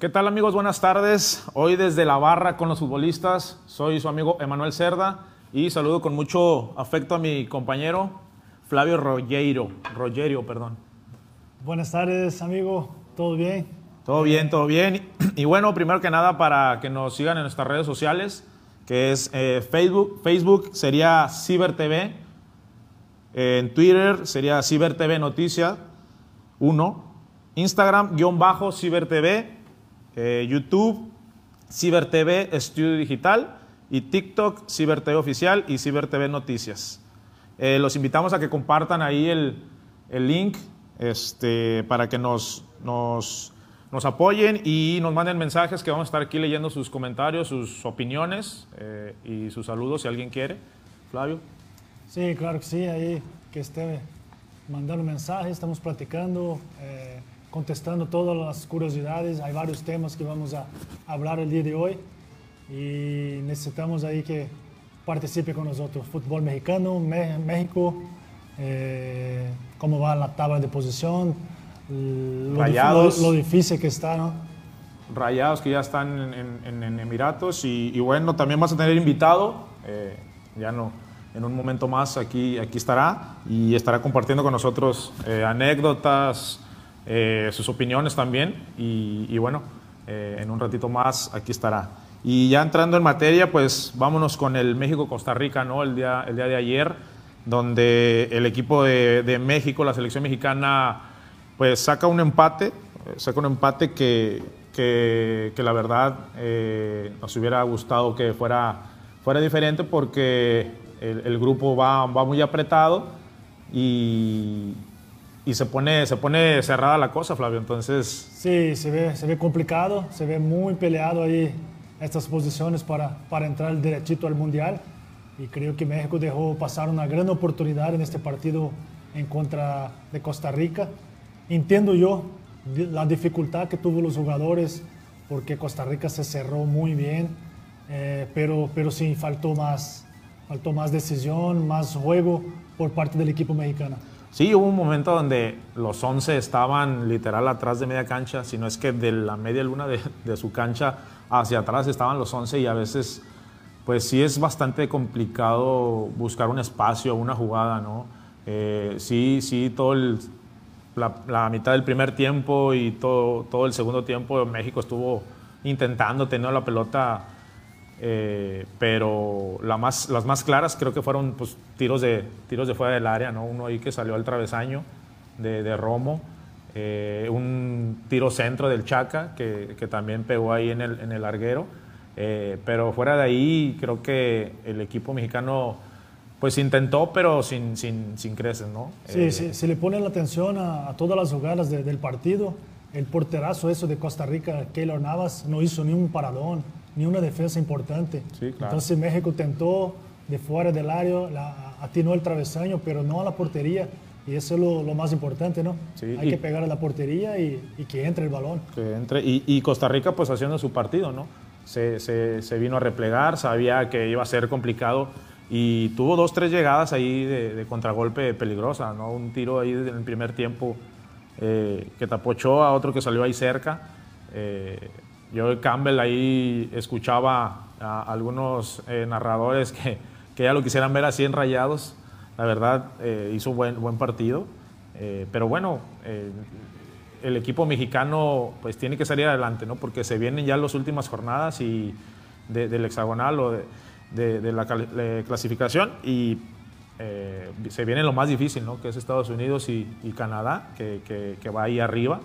¿Qué tal amigos? Buenas tardes. Hoy desde la barra con los futbolistas, soy su amigo Emanuel Cerda y saludo con mucho afecto a mi compañero Flavio Rogerio, Rogerio, perdón. Buenas tardes, amigo. ¿Todo bien? Todo bien, todo bien. Y bueno, primero que nada para que nos sigan en nuestras redes sociales, que es eh, Facebook, Facebook sería Ciber TV, en Twitter sería Ciber TV Noticia 1, Instagram guion bajo Ciber TV, eh, YouTube Ciber TV Estudio Digital y TikTok Ciber TV Oficial y Ciber TV Noticias. Eh, los invitamos a que compartan ahí el, el link este, para que nos, nos, nos, apoyen y nos manden mensajes que vamos a estar aquí leyendo sus comentarios, sus opiniones eh, y sus saludos si alguien quiere. Flavio. Sí, claro que sí, ahí que esté mandando mensajes, estamos platicando, contestando todas las curiosidades, hay varios temas que vamos a hablar el día de hoy y necesitamos ahí que participe con nosotros. Fútbol mexicano, México, eh, cómo va la tabla de posición, lo, Rayados. lo, lo difícil que está, ¿no? Rayados que ya están en, en, en Emiratos y, y, bueno, también vas a tener invitado, eh, ya no, en un momento más aquí, aquí estará y estará compartiendo con nosotros eh, anécdotas, eh, sus opiniones también y, y bueno, eh, en un ratito más aquí estará. Y ya entrando en materia, pues vámonos con el México-Costa Rica, ¿no? El día, el día de ayer, donde el equipo de, de México, la selección mexicana, pues saca un empate, saca un empate que, que, que la verdad eh, nos hubiera gustado que fuera, fuera diferente porque el, el grupo va, va, muy apretado y, y, se, pone, se pone cerrada la cosa, Flavio. Entonces. Sí, se ve, se ve complicado, se ve muy peleado ahí estas posiciones para, para entrar derechito al Mundial. Y creo que México dejó pasar una gran oportunidad en este partido en contra de Costa Rica. Entiendo yo la dificultad que tuvo los jugadores porque Costa Rica se cerró muy bien, eh, pero, pero sí faltó más, faltó más decisión, más juego por parte del equipo mexicano. Sí, hubo un momento donde los 11 estaban literal atrás de media cancha, si no es que de la media luna de, de su cancha hacia atrás estaban los 11 y a veces pues sí es bastante complicado buscar un espacio, una jugada, ¿no? Eh, sí, sí, todo el, la, la, mitad del primer tiempo y todo, todo el segundo tiempo México estuvo intentando tener la pelota, eh, pero la más, las más claras creo que fueron pues, tiros, de, tiros de fuera del área, ¿no? Uno ahí que salió al travesaño de, de Romo. Eh, un tiro centro del Chaca que, que también pegó ahí en el, en el larguero. Eh, pero fuera de ahí, creo que el equipo mexicano pues intentó, pero sin, sin, sin creces, ¿no? Sí, eh, sí, se le pone la atención a, a todas las jugadas de, del partido. El porterazo eso de Costa Rica, Keylor Navas, no hizo ni un paradón, ni una defensa importante. Sí, claro. Entonces México tentó de fuera del área, la, atinó el travesaño, pero no a la portería. Y eso es lo, lo más importante, ¿no? Sí, Hay que pegar a la portería y, y, que entre el balón. Que entre, y, y, Costa Rica pues haciendo su partido, ¿no? Se, se, se, vino a replegar, sabía que iba a ser complicado y tuvo dos, tres llegadas ahí de, de contragolpe peligrosa, ¿no? Un tiro ahí en el primer tiempo eh, que tapó Ochoa, otro que salió ahí cerca. Eh, yo Campbell ahí escuchaba a algunos eh, narradores que, que, ya lo quisieran ver así en rayados. La verdad, eh, hizo buen, buen partido. Eh, pero bueno, el equipo mexicano pues tiene que salir adelante, ¿no? Porque se vienen ya las últimas jornadas y de, del hexagonal o de, de, la clasificación y eh, se viene lo más difícil, ¿no? que es Estados Unidos y, y Canadá, que, que, que, va ahí arriba,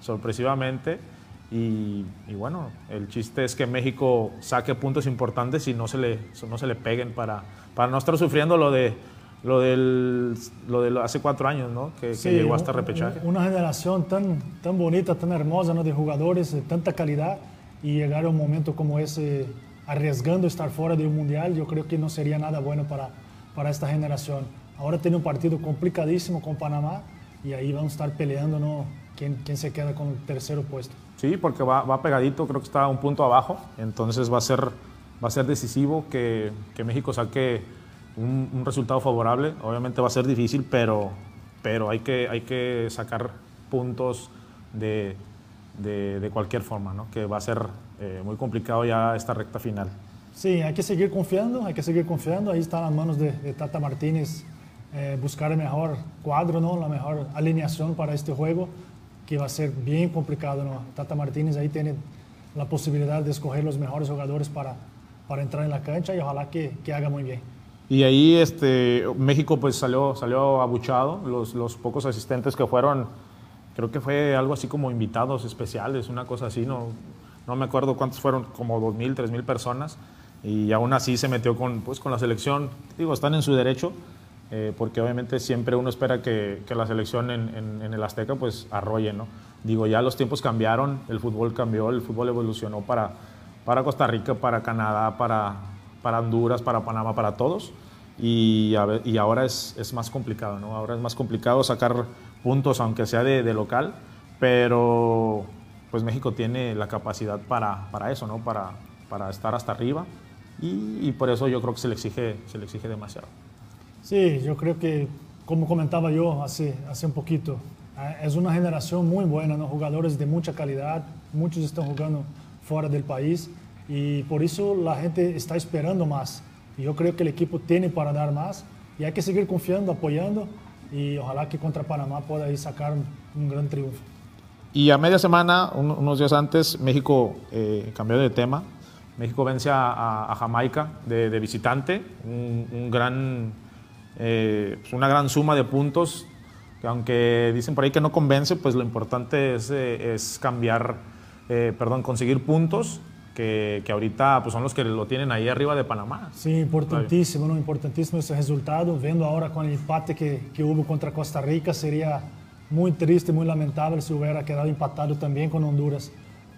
sorpresivamente. Y, y, bueno, el chiste es que México saque puntos importantes y no se le, no se le peguen para, para no estar sufriendo lo de lo del lo de hace cuatro años, ¿no? Que, sí, que llegó hasta repechaje. Una generación tan, tan bonita, tan hermosa, ¿no? De jugadores de tanta calidad y llegar a un momento como ese arriesgando estar fuera de un mundial, yo creo que no sería nada bueno para, para esta generación. Ahora tiene un partido complicadísimo con Panamá y ahí vamos a estar peleando ¿no? quién, quién se queda con el tercero puesto. Sí, porque va, va, pegadito, creo que está un punto abajo, entonces va a ser, va a ser decisivo que, que México saque un, un, resultado favorable. Obviamente va a ser difícil, pero, pero hay, que, hay que sacar puntos de, de, cualquier forma, ¿no? que va a ser eh, muy complicado ya esta recta final. Sí, hay que seguir confiando, hay que seguir confiando. Ahí está en las manos de, Tata Martínez eh, buscar el mejor cuadro, ¿no? la mejor alineación para este juego, que va a ser bien complicado. ¿no? Tata Martínez ahí tiene la posibilidad de escoger los mejores jugadores para, para entrar en la cancha y ojalá que, que haga muy bien. Y ahí este, México pues salió, salió abuchado, los, los pocos asistentes que fueron, creo que fue algo así como invitados especiales, una cosa así, no, no me acuerdo cuántos fueron, como 2.000, 3.000 personas, y aún así se metió con, pues, con la selección, digo, están en su derecho, eh, porque obviamente siempre uno espera que, que la selección en, en, el Azteca pues arrolle, ¿no? Digo, ya los tiempos cambiaron, el fútbol cambió, el fútbol evolucionó para, para Costa Rica, para Canadá, para, para Honduras, para Panamá, para todos. Y, y ahora es, es, más complicado, ¿no? Ahora es más complicado sacar puntos, aunque sea de, de local, pero pues México tiene la capacidad para, para eso, ¿no? Para, para estar hasta arriba y, y, por eso yo creo que se le exige, se le exige demasiado. Sí, yo creo que, como comentaba yo hace, hace un poquito, eh, es una generación muy buena, ¿no? jugadores de mucha calidad, muchos están jugando fuera del país y por eso la gente está esperando más. Yo creo que el equipo tiene para dar más y hay que seguir confiando, apoyando y ojalá que contra Panamá pueda ir sacar un, gran triunfo. Y a media semana, unos días antes, México eh, cambió de tema. México vence a, a Jamaica de, de, visitante, un, un gran, eh, una gran suma de puntos, que aunque dicen por ahí que no convence, pues lo importante es, eh, es cambiar, eh, perdón, conseguir puntos que, que, ahorita pues son los que lo tienen ahí arriba de Panamá. Sí, importantísimo, ¿no? importantísimo ese resultado. Viendo ahora con el empate que, que, hubo contra Costa Rica, sería muy triste, muy lamentable si hubiera quedado empatado también con Honduras.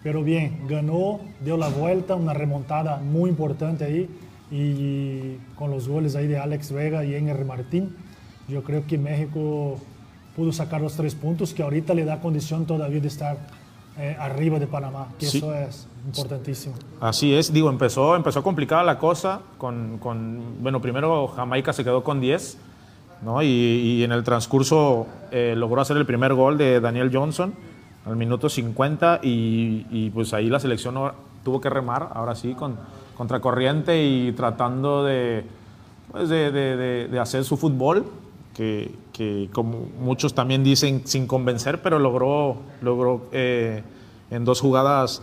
Pero bien, ganó, dio la vuelta, una remontada muy importante ahí y con los goles ahí de Alex Vega y Enger Martín, yo creo que México pudo sacar los tres puntos que ahorita le da condición todavía de estar eh, arriba de Panamá, que sí. eso es importantísimo. Así es, digo, empezó, empezó complicada la cosa, con, con bueno, primero Jamaica se quedó con 10, ¿no? y, y en el transcurso eh, logró hacer el primer gol de Daniel Johnson al minuto 50 y, y, pues ahí la selección tuvo que remar, ahora sí, con contracorriente y tratando de, pues de, de, de hacer su fútbol, que, que, como muchos también dicen, sin convencer, pero logró, logró eh, en dos jugadas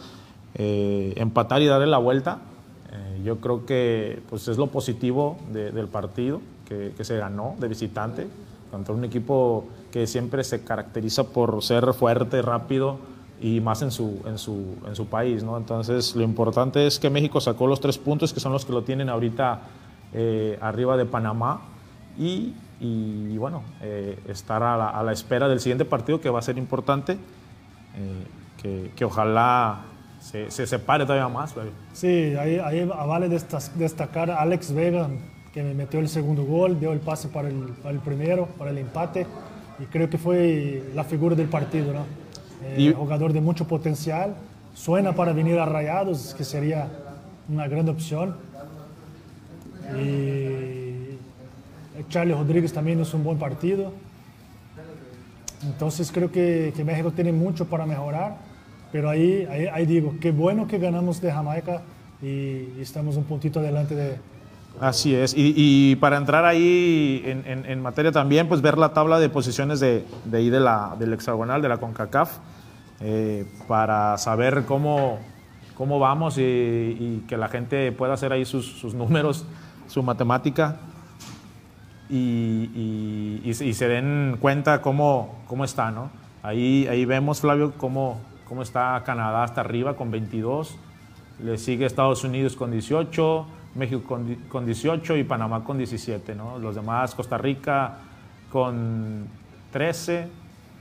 eh, empatar y darle la vuelta. Eh, yo creo que pues es lo positivo de, del partido, que, que, se ganó de visitante, contra un equipo que siempre se caracteriza por ser fuerte, rápido y más en su, en su, en su país. ¿no? Entonces lo importante es que México sacó los tres puntos, que son los que lo tienen ahorita arriba de Panamá. Y y bueno, eh, estar a la, a la, espera del siguiente partido que va a ser importante, eh, que, que, ojalá se, se, separe todavía más. Baby. Sí, ahí, ahí vale destacar a Alex Vega, que me metió el segundo gol, dio el pase para el, para el primero, para el empate, y creo que fue la figura del partido, ¿no? Eh, jugador de mucho potencial, suena para venir a Rayados, que sería una gran opción. Y Charlie Rodríguez también es un buen partido. Entonces creo que, que México tiene mucho para mejorar, pero ahí, ahí, ahí, digo, qué bueno que ganamos de Jamaica y, y estamos un puntito adelante de... Así es, y, y para entrar ahí en, en, en, materia también, pues ver la tabla de posiciones de, de ahí de la, del hexagonal, de la CONCACAF, eh, para saber cómo, cómo vamos y, y, que la gente pueda hacer ahí sus, sus números, su matemática y, y, se den cuenta cómo, cómo está, ¿no? Ahí, ahí vemos, Flavio, cómo, cómo está Canadá hasta arriba con 22, le sigue Estados Unidos con 18, México con, con 18 y Panamá con 17, ¿no? Los demás, Costa Rica con 13,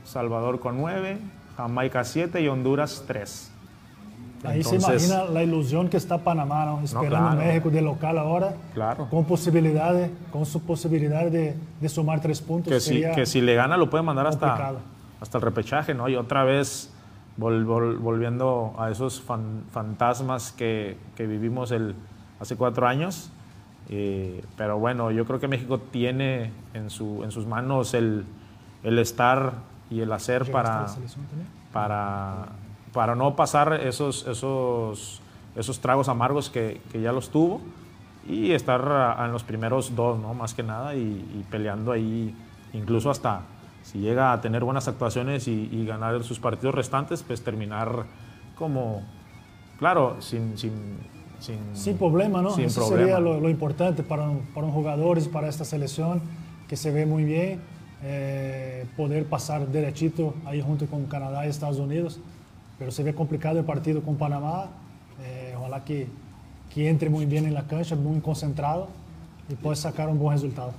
Salvador con 9, Jamaica 7 y Honduras 3. Ahí Entonces, se imagina la ilusión que está Panamá, ¿no? esperando no, claro. México de local ahora, claro. con posibilidades, con su posibilidad de, de sumar tres puntos. Que si, que si le gana lo puede mandar hasta, hasta el repechaje, ¿no? Y otra vez vol, vol, volviendo a esos fan, fantasmas que, que, vivimos el, hace cuatro años. Eh, pero bueno, yo creo que México tiene en, su, en sus manos el, el estar y el hacer para, para para no pasar esos, esos, esos tragos amargos que, que ya los tuvo y estar en los primeros dos, ¿no? Más que nada, y, peleando ahí, incluso hasta si llega a tener buenas actuaciones y, ganar sus partidos restantes, pues terminar como, claro, sin... sin, sin, problema, ¿no? Eso sería lo, importante para un, para un jugador y para esta selección, que se ve muy bien, eh, poder pasar derechito ahí junto con Canadá y Estados Unidos, pero se ve complicado el partido con Panamá, eh, ojalá que que entre muy bien en la cancha, muy concentrado y puede sacar un buen resultado.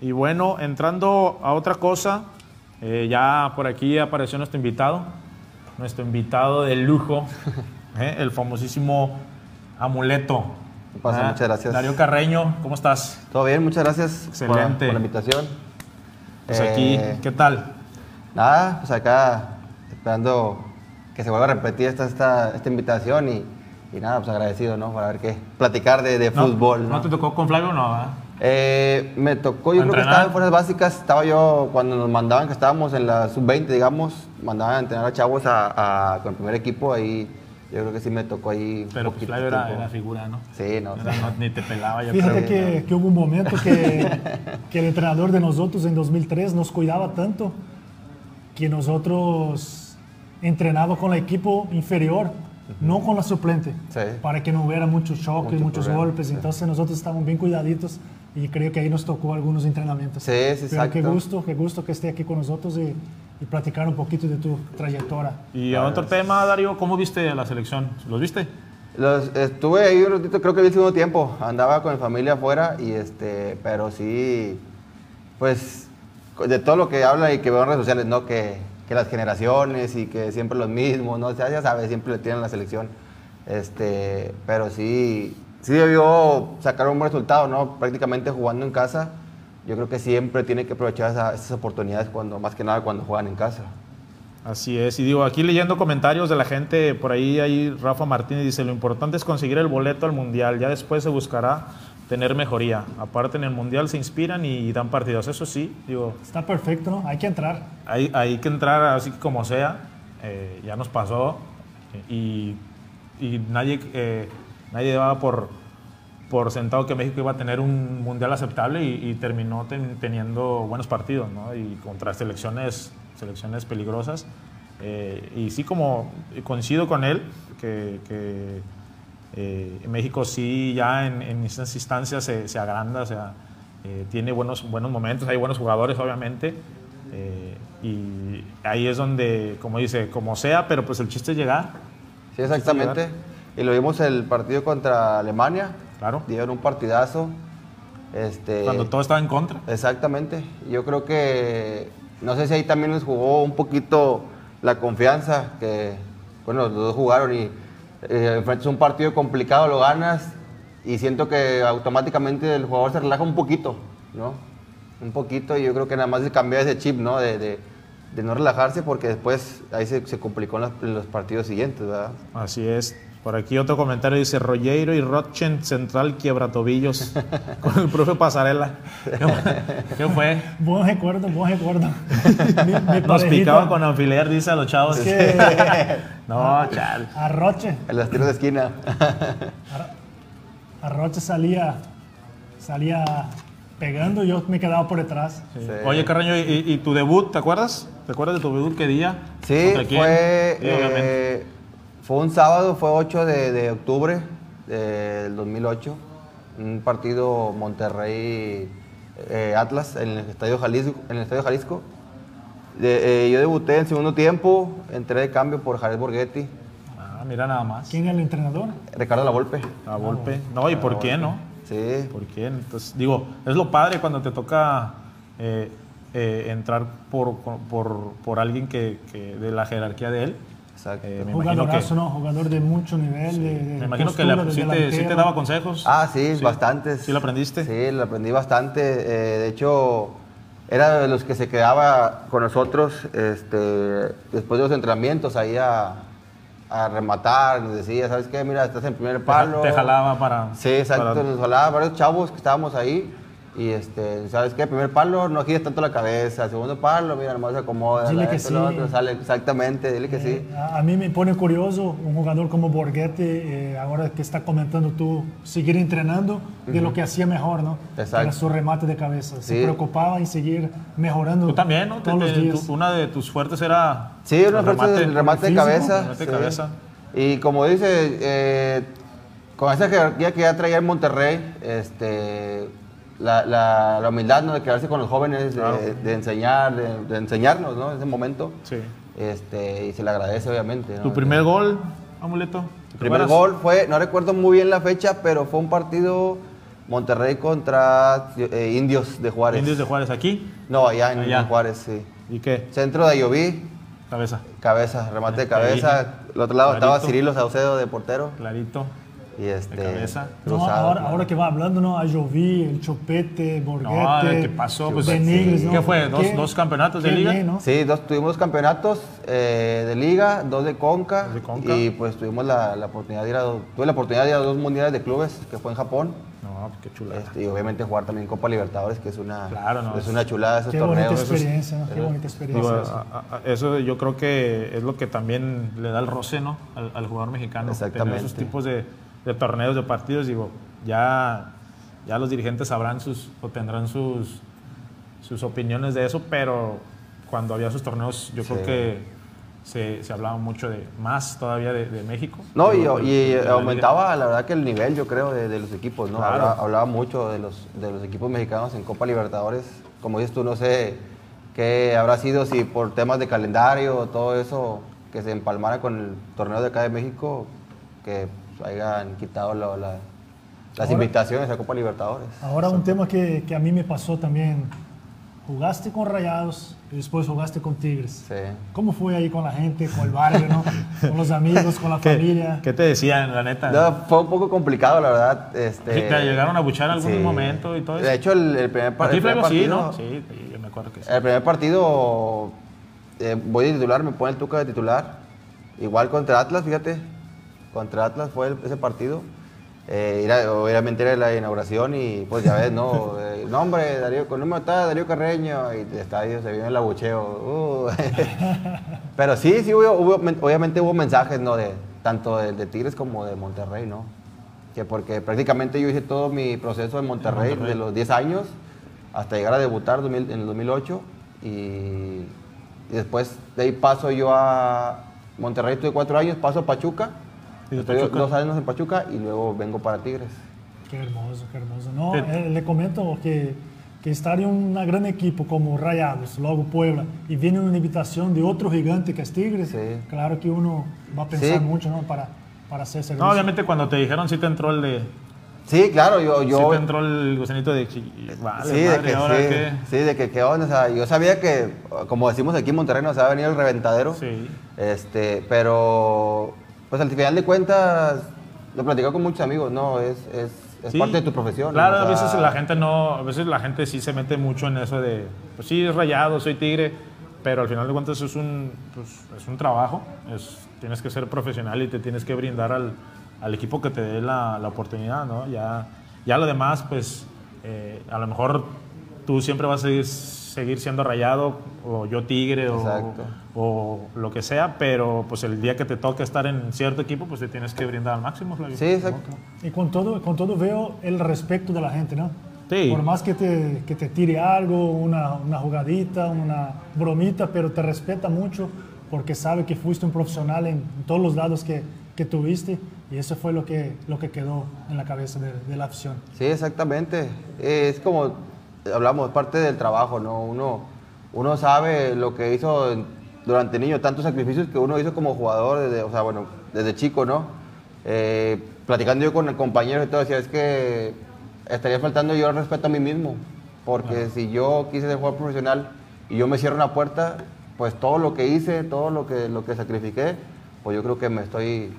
Y bueno, entrando a otra cosa, eh, ya por aquí apareció nuestro invitado, nuestro invitado de lujo, eh, el famosísimo amuleto. ¿Qué pasa? Ah, muchas gracias. Darío Carreño, ¿cómo estás? Todo bien, muchas gracias. Excelente. Por, la invitación. Pues aquí, eh, ¿qué tal? Nada, pues acá esperando que se vuelva a repetir esta, esta, esta invitación y y nada, pues agradecido, ¿no? Para ver qué. Platicar de, de fútbol. ¿no? te tocó con Flavio o no? Eh, me tocó, yo creo que estaba en fuerzas básicas. Estaba yo, cuando nos mandaban, que estábamos en la sub-20, digamos, mandaban a entrenar a chavos a, con el primer equipo. Ahí yo creo que sí me tocó ahí. Pero pues Flavio era, era, figura, ¿no? Sí, no. ni te pelaba. Yo Fíjate que, que, hubo un momento que, que el entrenador de nosotros en 2003 nos cuidaba tanto que nosotros entrenábamos con el equipo inferior no con la suplente, para que no hubiera muchos choques, muchos golpes. Entonces nosotros estamos bien cuidaditos y creo que ahí nos tocó algunos entrenamientos. Sí, sí, Pero qué gusto, qué gusto que esté aquí con nosotros y, platicar un poquito de tu trayectoria. Y a otro tema, Darío, ¿cómo viste la selección? ¿Los viste? Los, estuve ahí un ratito, creo que vi el segundo tiempo. Andaba con mi familia afuera y este, pero sí, pues de todo lo que habla y que veo en redes sociales, ¿no? Que que las generaciones y que siempre los mismos, ¿no? O sea, ya sabes, siempre le tienen la selección. Este, pero sí, sí debió sacar un buen resultado, ¿no? Prácticamente jugando en casa. Yo creo que siempre tiene que aprovechar esas oportunidades cuando, más que nada cuando juegan en casa. Así es, y digo, aquí leyendo comentarios de la gente, por ahí, ahí Rafa Martínez dice, lo importante es conseguir el boleto al Mundial, ya después se buscará tener mejoría. Aparte en el Mundial se inspiran y dan partidos, eso sí, digo... Está perfecto, ¿no? Hay que entrar. Hay, hay que entrar así como sea, eh, ya nos pasó y, y nadie, eh, nadie daba por, por sentado que México iba a tener un Mundial aceptable y, terminó teniendo buenos partidos, ¿no? Y contra selecciones, selecciones peligrosas. Eh, y sí, como coincido con él, que, que eh, México sí ya en, en estas instancias se, se, agranda, o sea, eh, tiene buenos, buenos momentos, hay buenos jugadores obviamente, eh, y ahí es donde, como dice, como sea, pero pues el chiste es llegar. Sí, exactamente. Y lo vimos el partido contra Alemania. Claro. Dieron un partidazo. Este, Cuando todo estaba en contra. Exactamente. Yo creo que, no sé si ahí también les jugó un poquito la confianza, que, bueno, los dos jugaron y eh, es un partido complicado, lo ganas y siento que automáticamente el jugador se relaja un poquito, ¿no? Un poquito y yo creo que nada más se cambia ese chip, ¿no? De, de, de no relajarse porque después ahí se, se complicó en los, partidos siguientes, ¿verdad? Así es. Por aquí otro comentario dice Rollero y Rochen Central quiebra tobillos con el profe Pasarela. ¿Qué, fue? Buen recuerdo, buen recuerdo. Nos picaban con alfiler, dice a los chavos. no, chal. Arroche. En los tiros de esquina. Arroche salía, salía pegando y yo me quedaba por detrás. Oye, Carreño, ¿y, tu debut, te acuerdas? ¿Te acuerdas de tu debut qué día? Sí, fue, eh, fue un sábado, fue 8 de, octubre del 2008. Un partido Monterrey eh, Atlas en el Estadio Jalisco. En el Estadio Jalisco. Eh, yo debuté en segundo tiempo, entré de cambio por Jared Borghetti. Ah, mira nada más. ¿Quién es el entrenador? Ricardo La Volpe. La Volpe. No, ¿y por qué no? Sí. ¿Por quién? Entonces, digo, es lo padre cuando te toca eh, eh, entrar por, por, por alguien que, que, de la jerarquía de él. Exacto. Eh, Jugadorazo, ¿no? Jugador de mucho nivel. De, me imagino que le, sí, te, sí, te, daba consejos. Ah, sí, bastantes. ¿Sí lo aprendiste? Sí, lo aprendí bastante. de hecho, era de los que se quedaba con nosotros este, después de los entrenamientos ahí a, a rematar, nos decía, ¿sabes qué? Mira, estás en primer palo. Te jalaba para... Sí, exacto, nos jalaba varios chavos que estábamos ahí Y este, ¿sabes qué? Primer palo, no gires tanto la cabeza. Segundo palo, mira, nomás se acomoda. Dile que esto, sí. otro, sale, exactamente, dile que sí. Eh, a, a mí me pone curioso un jugador como Borghetti, eh, ahora que está comentando tú, seguir entrenando de lo que hacía mejor, ¿no? Exacto. Era su remate de cabeza. Se Sí. preocupaba en seguir mejorando Tú también, ¿no? Te- todos los te- días. tú- una de tus fuertes era Sí, una el fuerza del remate de cabeza. remate de sí. cabeza. Y como dice, eh, con esa jerarquía que ya traía en Monterrey, este, la, la- la humildad ¿no? de quedarse con los jóvenes, de, Claro. de enseñar, de, de enseñarnos ¿no? en ese momento. Sí. Este, y se le agradece, obviamente. ¿no? Tu primer gol, amuleto. ¿te Primer gol fue, no recuerdo muy bien la fecha, pero fue un partido Monterrey contra eh, Indios de Juárez. Indios de Juárez aquí. No, allá en, Allá. en Juárez, sí. ¿Y qué? Centro de Ayoví, Cabeza. cabeza, remate de Ahí. cabeza. Al otro lado estaba. Cirilo Saucedo de portero. Clarito. Y este, cabeza. No, ahora, claro. ahora que va hablando, ¿no? A Jovi, el Chopete, Borghetti. No, ¿qué pasó? Pues, sí. ¿no? ¿Qué fue? ¿Dos- Qué- dos campeonatos de liga? bien, ¿no? Sí, dos, tuvimos dos campeonatos eh, de liga, dos de Conca, Dos de Conca. y pues tuvimos la, la oportunidad de ir a dos, tuve la oportunidad de ir a dos mundiales de clubes que fue en Japón No, qué chulada. este, y obviamente jugar también Copa Libertadores que es una Claro, no, es es- una chulada esos Qué bonita torneos. experiencia, ¿no? Qué bonita Digo, experiencia. a- a- eso yo creo que es lo que también le da el roce ¿no? al, al jugador mexicano. Exactamente. Tener esos tipos de, de torneos, de partidos, digo, ya, ya los dirigentes sabrán sus, o tendrán sus, sus opiniones de eso, pero cuando había esos torneos yo creo Sí. que se, se hablaba mucho de más todavía de, de México. No, y, Digo, y de la liga. aumentaba la verdad que el nivel, yo creo, de, de los equipos, ¿no? Claro. Hablaba, hablaba mucho de los, de los equipos mexicanos en Copa Libertadores. Como dices tú, no sé qué habrá sido, si por temas de calendario todo eso, que se empalmara con el torneo de acá de México, que hayan quitado lo- la- las Ahora- invitaciones a Copa Libertadores. Ahora un tema que, que a mí me pasó también. Jugaste con Rayados y después jugaste con Tigres. Sí. ¿Cómo fue ahí con la gente, con el barrio, ¿no? con los amigos, con la ¿Qué, familia? qué te decían, la neta? No, fue un poco complicado, la verdad. Este, Sí, ¿Te llegaron a buchar en algún sí. momento y todo eso? De hecho, el, el primer, par- ¿A ti, el primer Flavio, sí, partido... no? Sí, sí, yo me acuerdo que sí. El primer partido eh, voy de titular, me pone el Tuca de titular. Igual contra Atlas, fíjate. Contra Atlas fue el- ese partido. Eh, era- obviamente era la inauguración y pues ya ves, ¿no? Eh, nombre, Darío, con número está Darío Carreño y el estadio se vio el abucheo. Uh. Pero sí, sí, hubo, hubo- obviamente hubo mensajes, ¿no? De, tanto de, de Tigres como de Monterrey, ¿no? Que porque prácticamente yo hice todo mi proceso en Monterrey, Monterrey. de los 10 años hasta llegar a debutar 2000 en el 2008 y, y después de ahí paso yo a Monterrey, estuve cuatro años, paso a Pachuca, ¿Y de estoy Pachuca? dos años en Pachuca y luego vengo para Tigres. Qué hermoso, qué hermoso. No, Sí. eh, le comento que, que estar en un gran equipo como Rayados, luego Puebla, y viene una invitación de otro gigante que es Tigres, Sí. claro que uno va a pensar Sí. mucho ¿no? para, para hacer servicio. No, obviamente cuando te dijeron sí te entró el de... Sí, claro, yo... sí yo te entró el gusanito de... Vale, sí, de que, ¿ahora sí, de que qué onda, o sea, yo sabía que, como decimos aquí en Monterrey, nos va a venir el reventadero, Sí. este, pero pues al final de cuentas, lo he platicado con muchos amigos, no, es, es, es Sí. parte de tu profesión. Claro, o a sea, veces la gente no, a veces la gente sí se mete mucho en eso de, pues sí, es rayado, soy tigre, pero al final de cuentas es un, pues, es un trabajo, es, tienes que ser profesional y te tienes que brindar al, al equipo que te dé la, la oportunidad, ¿no? Ya, ya lo demás, pues eh, a lo mejor tú siempre vas a seguir, seguir siendo rayado, o yo tigre, o, o lo que sea, pero pues el día que te toque estar en cierto equipo, pues te tienes que brindar al máximo, Flavio. Sí, exacto. Y con todo, con todo veo el respeto de la gente, ¿no? Sí. Por más que te, que te tire algo, una, una jugadita, una bromita, pero te respeta mucho porque sabe que fuiste un profesional en todos los lados que, que tuviste y eso fue lo que, lo que quedó en la cabeza de, de la afición. Sí, exactamente. Es como hablamos, parte del trabajo, ¿no? Uno, uno sabe lo que hizo durante niño, tantos sacrificios que uno hizo como jugador, desde, o sea, bueno, desde chico, ¿no? Eh, platicando yo con el compañero y todo, decía, es que estaría faltando yo el respeto a mí mismo, porque si yo quise ser jugador profesional y yo me cierro una puerta, pues todo lo que hice, todo lo que, lo que sacrifiqué, pues yo creo que me estoy,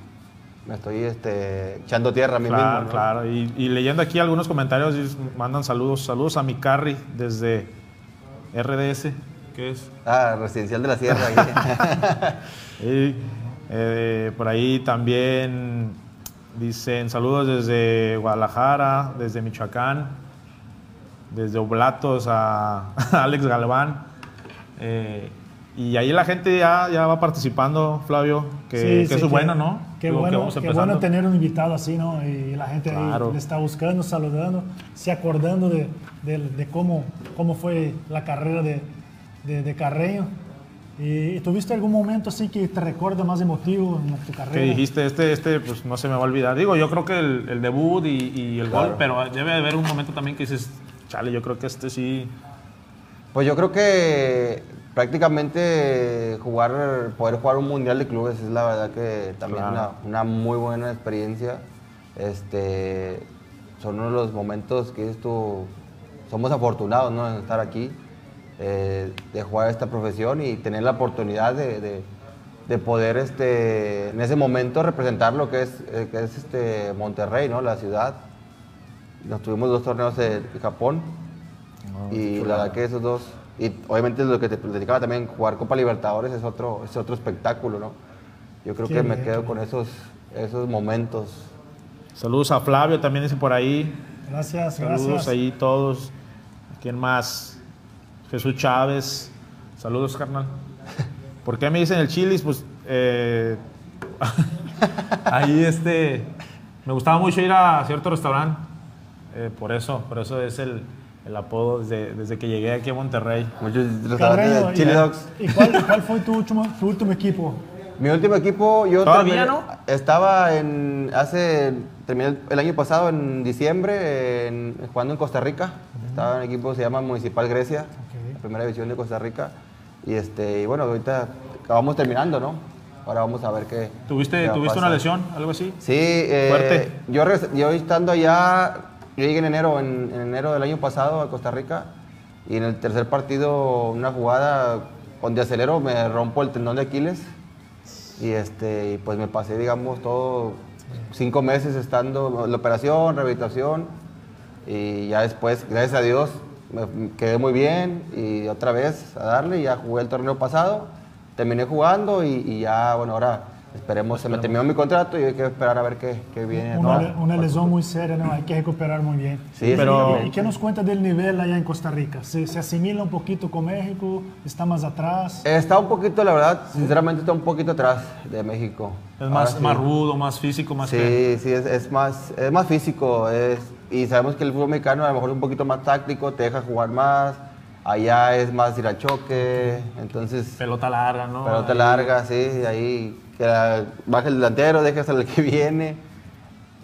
me estoy este, echando tierra a mí Claro, mismo. ¿no? claro. Y, y leyendo aquí algunos comentarios, mandan saludos. Saludos a mi Carry desde RDS, ¿qué es? Ah, residencial de la Sierra. Y, eh, por ahí también dicen saludos desde Guadalajara, desde Michoacán. desde Oblatos a, Alex Galván. Eh, y ahí la gente ya, ya va participando, Flavio, que, eso es bueno, ¿no? Qué bueno, qué bueno tener un invitado así, ¿no? Y la gente ahí le está buscando, saludando, se acordando de, de, cómo, cómo fue la carrera de, de, Carreño. ¿Y tuviste algún momento así que te recuerda más emotivo en tu carrera? Que dijiste, este, este, pues no se me va a olvidar. Digo, yo creo que el, el debut y, y el gol, pero debe de haber un momento también que dices, chale, yo creo que este sí. Pues yo creo que prácticamente jugar, poder jugar un mundial de clubes es la verdad que también una, una, muy buena experiencia. Este, son uno de los momentos que esto, somos afortunados ¿no? en estar aquí, eh, de jugar esta profesión y tener la oportunidad de, de, poder este, en ese momento representar lo que es, eh, que es este Monterrey, ¿no? la ciudad. Nos tuvimos dos torneos de Japón ah, y la verdad que esos dos y obviamente lo que te platicaba también, jugar Copa Libertadores es otro, es otro espectáculo, ¿no? Yo creo que me quedo con esos, esos momentos. Saludos a Flavio, también dice por ahí. Gracias, Saludos ahí todos. ¿Quién más? Jesús Chávez. Saludos, carnal. ¿Por qué me dicen el chilis? Pues eh, ahí este, me gustaba mucho ir a cierto restaurante. Eh, por eso, por eso es el, el apodo desde, desde, que llegué aquí a Monterrey. Muchos restaurantes de Chili Dogs. ¿Y cuál, fue tu último, tu último equipo? Mi último equipo, yo ¿Todavía no? estaba en, hace, terminé el, año pasado en diciembre jugando en Costa Rica. Estaba en un equipo que se llama Municipal Grecia, la primera división de Costa Rica. Y, este, y bueno, ahorita acabamos terminando, ¿no? Ahora vamos a ver qué. ¿Tuviste, ¿tuviste una lesión, algo así? Sí. Eh, Fuerte. Yo, yo estando allá yo llegué en enero, en, enero del año pasado a Costa Rica y en el tercer partido, una jugada donde acelero, me rompo el tendón de Aquiles y, este, pues me pasé, digamos, todo cinco meses estando la operación, rehabilitación y ya después, gracias a Dios, me quedé muy bien y otra vez a darle, ya jugué el torneo pasado, terminé jugando y ya, bueno, ahora Esperemos, se me terminó mi contrato y hay que esperar a ver qué, qué viene. Una, una, lesión muy seria, ¿no? Hay que recuperar muy bien. Sí, pero... ¿Y qué nos cuenta del nivel allá en Costa Rica? ¿Se, ¿Se, asimila un poquito con México? ¿Está más atrás? Está un poquito, la verdad, sinceramente está un poquito atrás de México. Es más, más rudo, más físico, más... Sí, sí, es, es, más, es más físico. Es, y sabemos que el fútbol mexicano a lo mejor es un poquito más táctico, te deja jugar más. Allá es más ir al choque, entonces... Pelota larga, ¿no? Pelota larga, sí, ahí que baje el delantero, deje hasta el que viene.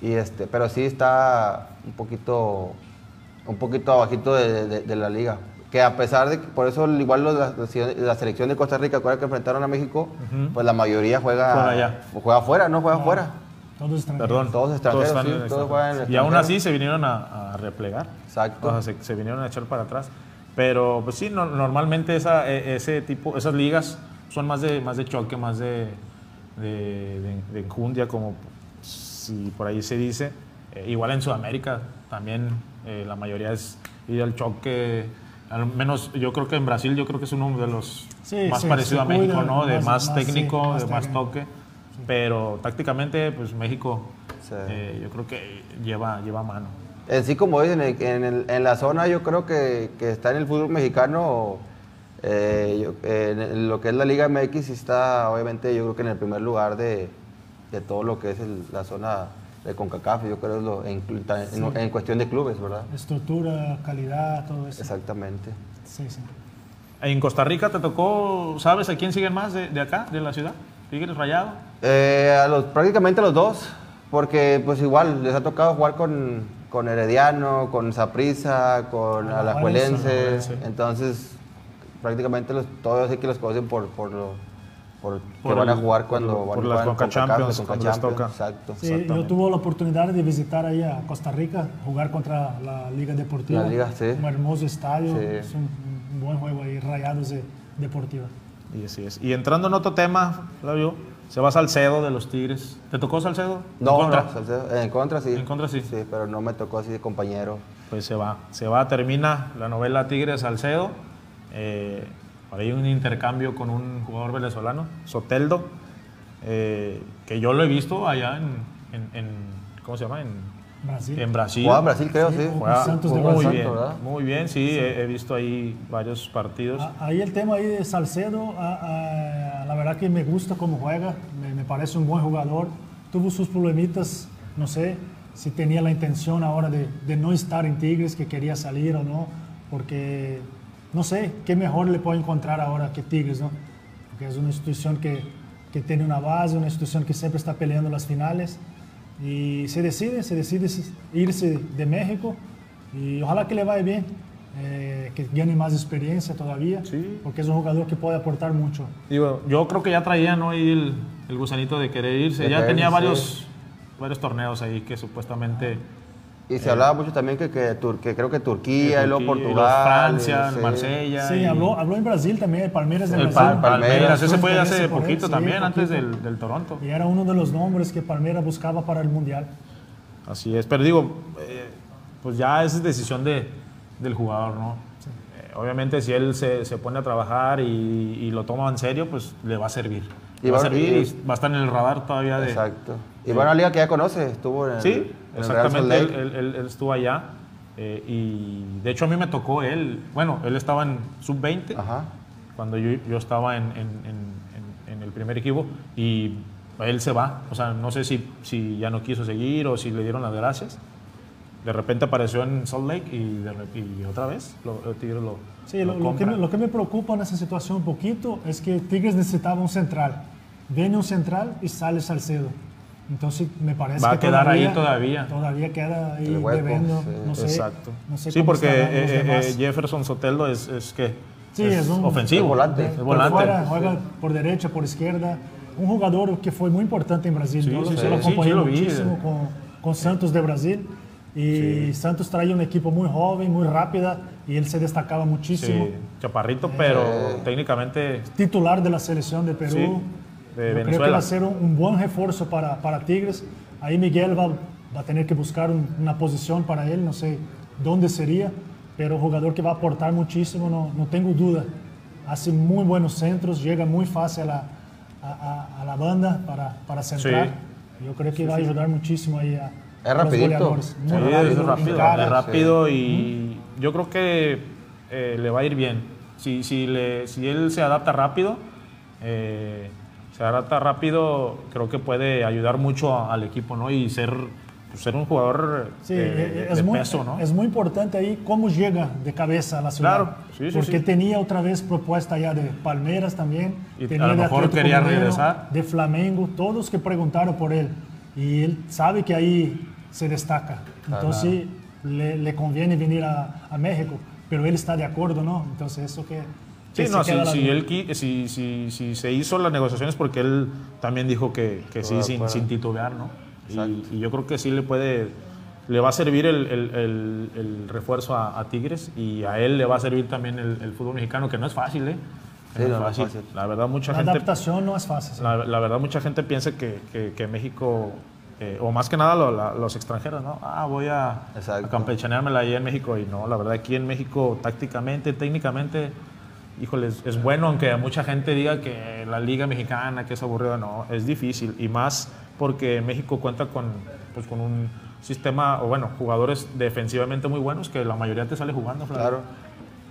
Y este, pero sí está un poquito, un poquito abajito de, la liga. Que a pesar de que, por eso igual la, selección de Costa Rica, que enfrentaron a México, pues la mayoría juega, juega afuera, no juega afuera. Todos extranjeros. Perdón, todos extranjeros, todos, juegan Y aún así se vinieron a, replegar. Exacto. O sea, se, vinieron a echar para atrás. Pero pues sí, normalmente esa, e, ese tipo, esas ligas son más de, más de choque, más de, de, de, enjundia, como si por ahí se dice. Eh, igual en Sudamérica también eh, la mayoría es ir al choque. Al menos yo creo que en Brasil yo creo que es uno de los más parecidos a México, ¿no? De más, técnico, de más toque. Pero tácticamente, pues México eh, yo creo que lleva, lleva mano. En sí, como dicen, en, en, la zona yo creo que, que está en el fútbol mexicano eh, en lo que es la Liga MX está, obviamente, yo creo que en el primer lugar de, de todo lo que es la zona de CONCACAF, yo creo, en, en, cuestión de clubes, ¿verdad? Estructura, calidad, todo eso. Exactamente. Sí, sí. En Costa Rica te tocó, ¿sabes a quién siguen más de, de acá, de la ciudad? ¿Tigres Rayado? Eh, a los, prácticamente a los dos, porque pues igual les ha tocado jugar con, con Herediano, con Saprisa, con Alajuelense, entonces prácticamente los, todos que los conocen por, por lo por, que van a jugar cuando van por las Conca Champions, Exacto. Sí, yo tuve la oportunidad de visitar ahí a Costa Rica, jugar contra la Liga Deportiva. La Liga, sí. Un hermoso estadio, es un, buen juego ahí, Rayados de Deportiva. Y así es. Y entrando en otro tema, Flavio, se va Salcedo de los Tigres. ¿Te tocó Salcedo? No, ¿En contra? Salcedo, en contra sí. En contra sí. Sí, pero no me tocó así de compañero. Pues se va, se va, termina la novela Tigres Salcedo eh, hay un intercambio con un jugador venezolano, Soteldo, eh, que yo lo he visto allá en, ¿cómo se llama? En, Brasil. en Brasil. Jugaba en Brasil, creo, sí. Sí, Juega Santos de muy Brasil, bien, muy bien, sí, he, he visto ahí varios partidos. Ah, Ahí el tema ahí de Salcedo, ah, ah, la verdad que me gusta cómo juega, me, me parece un buen jugador. Tuvo sus problemitas, no sé si tenía la intención ahora de, de no estar en Tigres, que quería salir o no, porque no sé qué mejor le puedo encontrar ahora que Tigres, ¿no? Porque es una institución que, que tiene una base, una institución que siempre está peleando las finales y se decide, se decide irse de México y ojalá que le vaya bien, eh, que gane más experiencia todavía, Sí. porque es un jugador que puede aportar mucho. Digo, yo creo que ya traía ¿no? ahí el, el gusanito de querer irse. De ya tenía varios, varios torneos ahí que supuestamente. Y se hablaba mucho también que, que, Tur- que creo que Turquía, y luego y Portugal. luego Francia, y- sí. Marsella. Sí, y- habló, habló en Brasil también, el Palmeiras de El Brasil. Pa- Palmeiras, Palmeiras, ese fue hace por él, poquito sí, también, antes poquito. del, del Toronto. Y era uno de los nombres que Palmeiras buscaba para el Mundial. Así es, pero digo, eh, pues ya es decisión de, del jugador, ¿no? Eh, obviamente si él se, se pone a trabajar y, y lo toma en serio, pues le va a servir. Y va a servir y- va a estar en el radar todavía de... Exacto. Y va a una liga que ya conoce, estuvo en el, Sí, en exactamente, él, él- él- él estuvo allá eh, y de hecho a mí me tocó él, bueno, él estaba en sub-20 Ajá. cuando yo, yo estaba en, en- en- en- el primer equipo y él se va, o sea, no sé si, si ya no quiso seguir o si le dieron las gracias. De repente apareció en Salt Lake y, de y otra vez lo, el Tigre lo, Sí, lo, lo que, me- lo que me preocupa en esa situación un poquito es que Tigres necesitaba un central. Viene un central y sale Salcedo. Entonces me parece Va a que quedar ahí todavía. Todavía queda ahí hueco, debiendo, sí. no sé. Exacto. no sé sí, cómo porque eh, eh, Jefferson Soteldo es, es que Sí, es un- ofensivo. es volante. Es Por volante. fuera, juega por derecha, por izquierda. Un jugador que fue muy importante en Brasil. Sí, Yo sí, lo- acompañé sí, lo vi. muchísimo con, con Santos de Brasil. Y Santos traía un equipo muy joven, muy rápida, y él se destacaba muchísimo. Sí, chaparrito, pero técnicamente Titular de la selección de Perú. Sí, de Yo Creo que Venezuela. va a ser un, un buen refuerzo para, para Tigres. Ahí Miguel va, va a tener que buscar un- una posición para él, no sé dónde sería, pero un jugador que va a aportar muchísimo, no, no tengo duda. Hace muy buenos centros, llega muy fácil a la, a, a- a la banda para, para centrar. Yo creo que va a ayudar muchísimo ahí a, Es rapidito. goleadores. Muy Sí, Sí, rápido, es rápido, es rápido y yo creo que eh, le va a ir bien. Si, si, le- si él se adapta rápido, eh, se adapta rápido, creo que puede ayudar mucho a- al equipo, ¿no? Y ser, pues, ser un jugador Sí, eh, eh, de, es, muy, peso, ¿no? es muy importante ahí cómo llega de cabeza a la ciudad. Claro, sí, porque sí. tenía otra vez propuesta ya de Palmeiras también. Y a tenía lo de mejor Atlético quería regresar. De Flamengo, todos que preguntaron por él. Y él sabe que ahí se destaca. Entonces le, le conviene venir a, a México. Pero él está de acuerdo, ¿no? Entonces eso que... Sí, que no, si, si él qui- si, si, si se hizo las negociaciones porque él también dijo que, que sí, sin, titubear, ¿no? Y, yo creo que sí le puede, le va a servir el, el- el- el refuerzo a, a Tigres y a él le va a servir también el, el fútbol mexicano, que no es fácil, ¿eh? Sí, no fácil. La verdad, mucha La gente adaptación no es fácil. sí. la, la verdad, mucha gente piensa que, que- que México, eh, o más que nada lo- la- los extranjeros, ¿no? Ah, voy a, a campechaneármela ahí en México. Y no, la verdad, aquí en México, tácticamente, técnicamente, híjole, es, bueno, aunque mucha gente diga que la Liga Mexicana, que es aburrida, no, es difícil. Y más porque México cuenta con, pues, con un sistema, o bueno, jugadores defensivamente muy buenos que la mayoría te sale jugando, Flavio. Claro.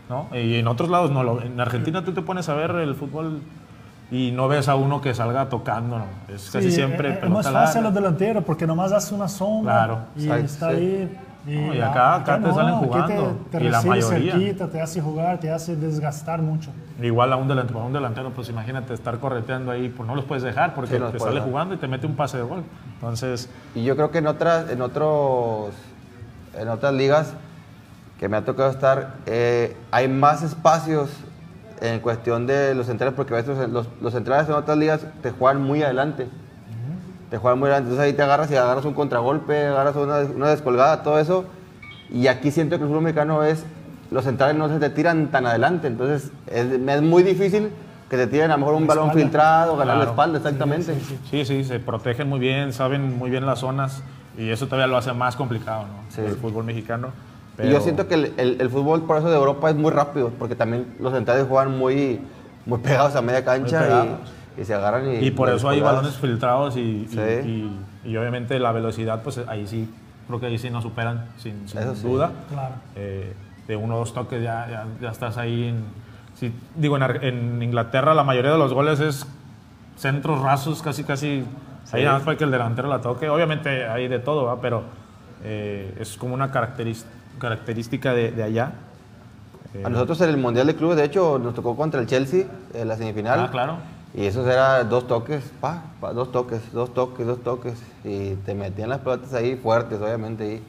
¿no? Y en otros lados no. En Argentina tú te pones a ver el fútbol y no ves a uno que salga tocando, ¿no? Es casi Sí, siempre es, es pelota más fácil larga. los delanteros porque nomás hace una sombra Claro, y exacto, está sí. ahí. No, y acá- acá te salen aquí jugando, Te, te y la mayoría. cerquita, te hace jugar, te hace desgastar mucho. Igual a un delantero, a un delantero, pues imagínate estar correteando ahí, pues no los puedes dejar porque Sí, no te sale dejar. jugando y te mete un pase de gol. Entonces, Y yo creo que en otras, en otros, en otras ligas que me ha tocado estar, eh, hay más espacios en cuestión de los centrales, porque a veces los, los centrales en otras ligas te juegan muy adelante. Te juegan muy adelante. Entonces ahí te agarras y agarras un contragolpe, agarras una, una descolgada, todo eso. Y aquí siento que el fútbol mexicano es, los centrales no se te tiran tan adelante. Entonces es, es muy difícil que te tiren a lo mejor un La balón filtrado, ganar la Claro. espalda, exactamente. sí, sí, se protegen muy bien, saben muy bien las zonas y eso todavía lo hace más complicado, ¿no? Sí. El fútbol mexicano. Y yo siento que el, el- el fútbol, por eso de Europa, es muy rápido, porque también los centrales juegan muy, muy pegados a media cancha y, y se agarran y... Y por eso hay balones filtrados y, y- Sí. y- y obviamente la velocidad, pues ahí sí creo que ahí sí nos superan sin, sin Eso sí. duda. Claro. Eh, de uno o dos toques ya, ya, ya estás ahí. En, sí, digo, en, Inglaterra la mayoría de los goles es centros rasos, casi, casi. Ahí nada más para que el delantero la toque. Obviamente hay de todo, ¿va? pero eh, es como una caracteris- característica de, de allá. Eh, A nosotros en el Mundial de Clubes, de hecho, nos tocó contra el Chelsea en la semifinal. Ah, claro. Y esos eran dos toques, pa, pa, dos toques, dos toques, dos toques. Y te metían las pelotas ahí fuertes, obviamente. Ahí.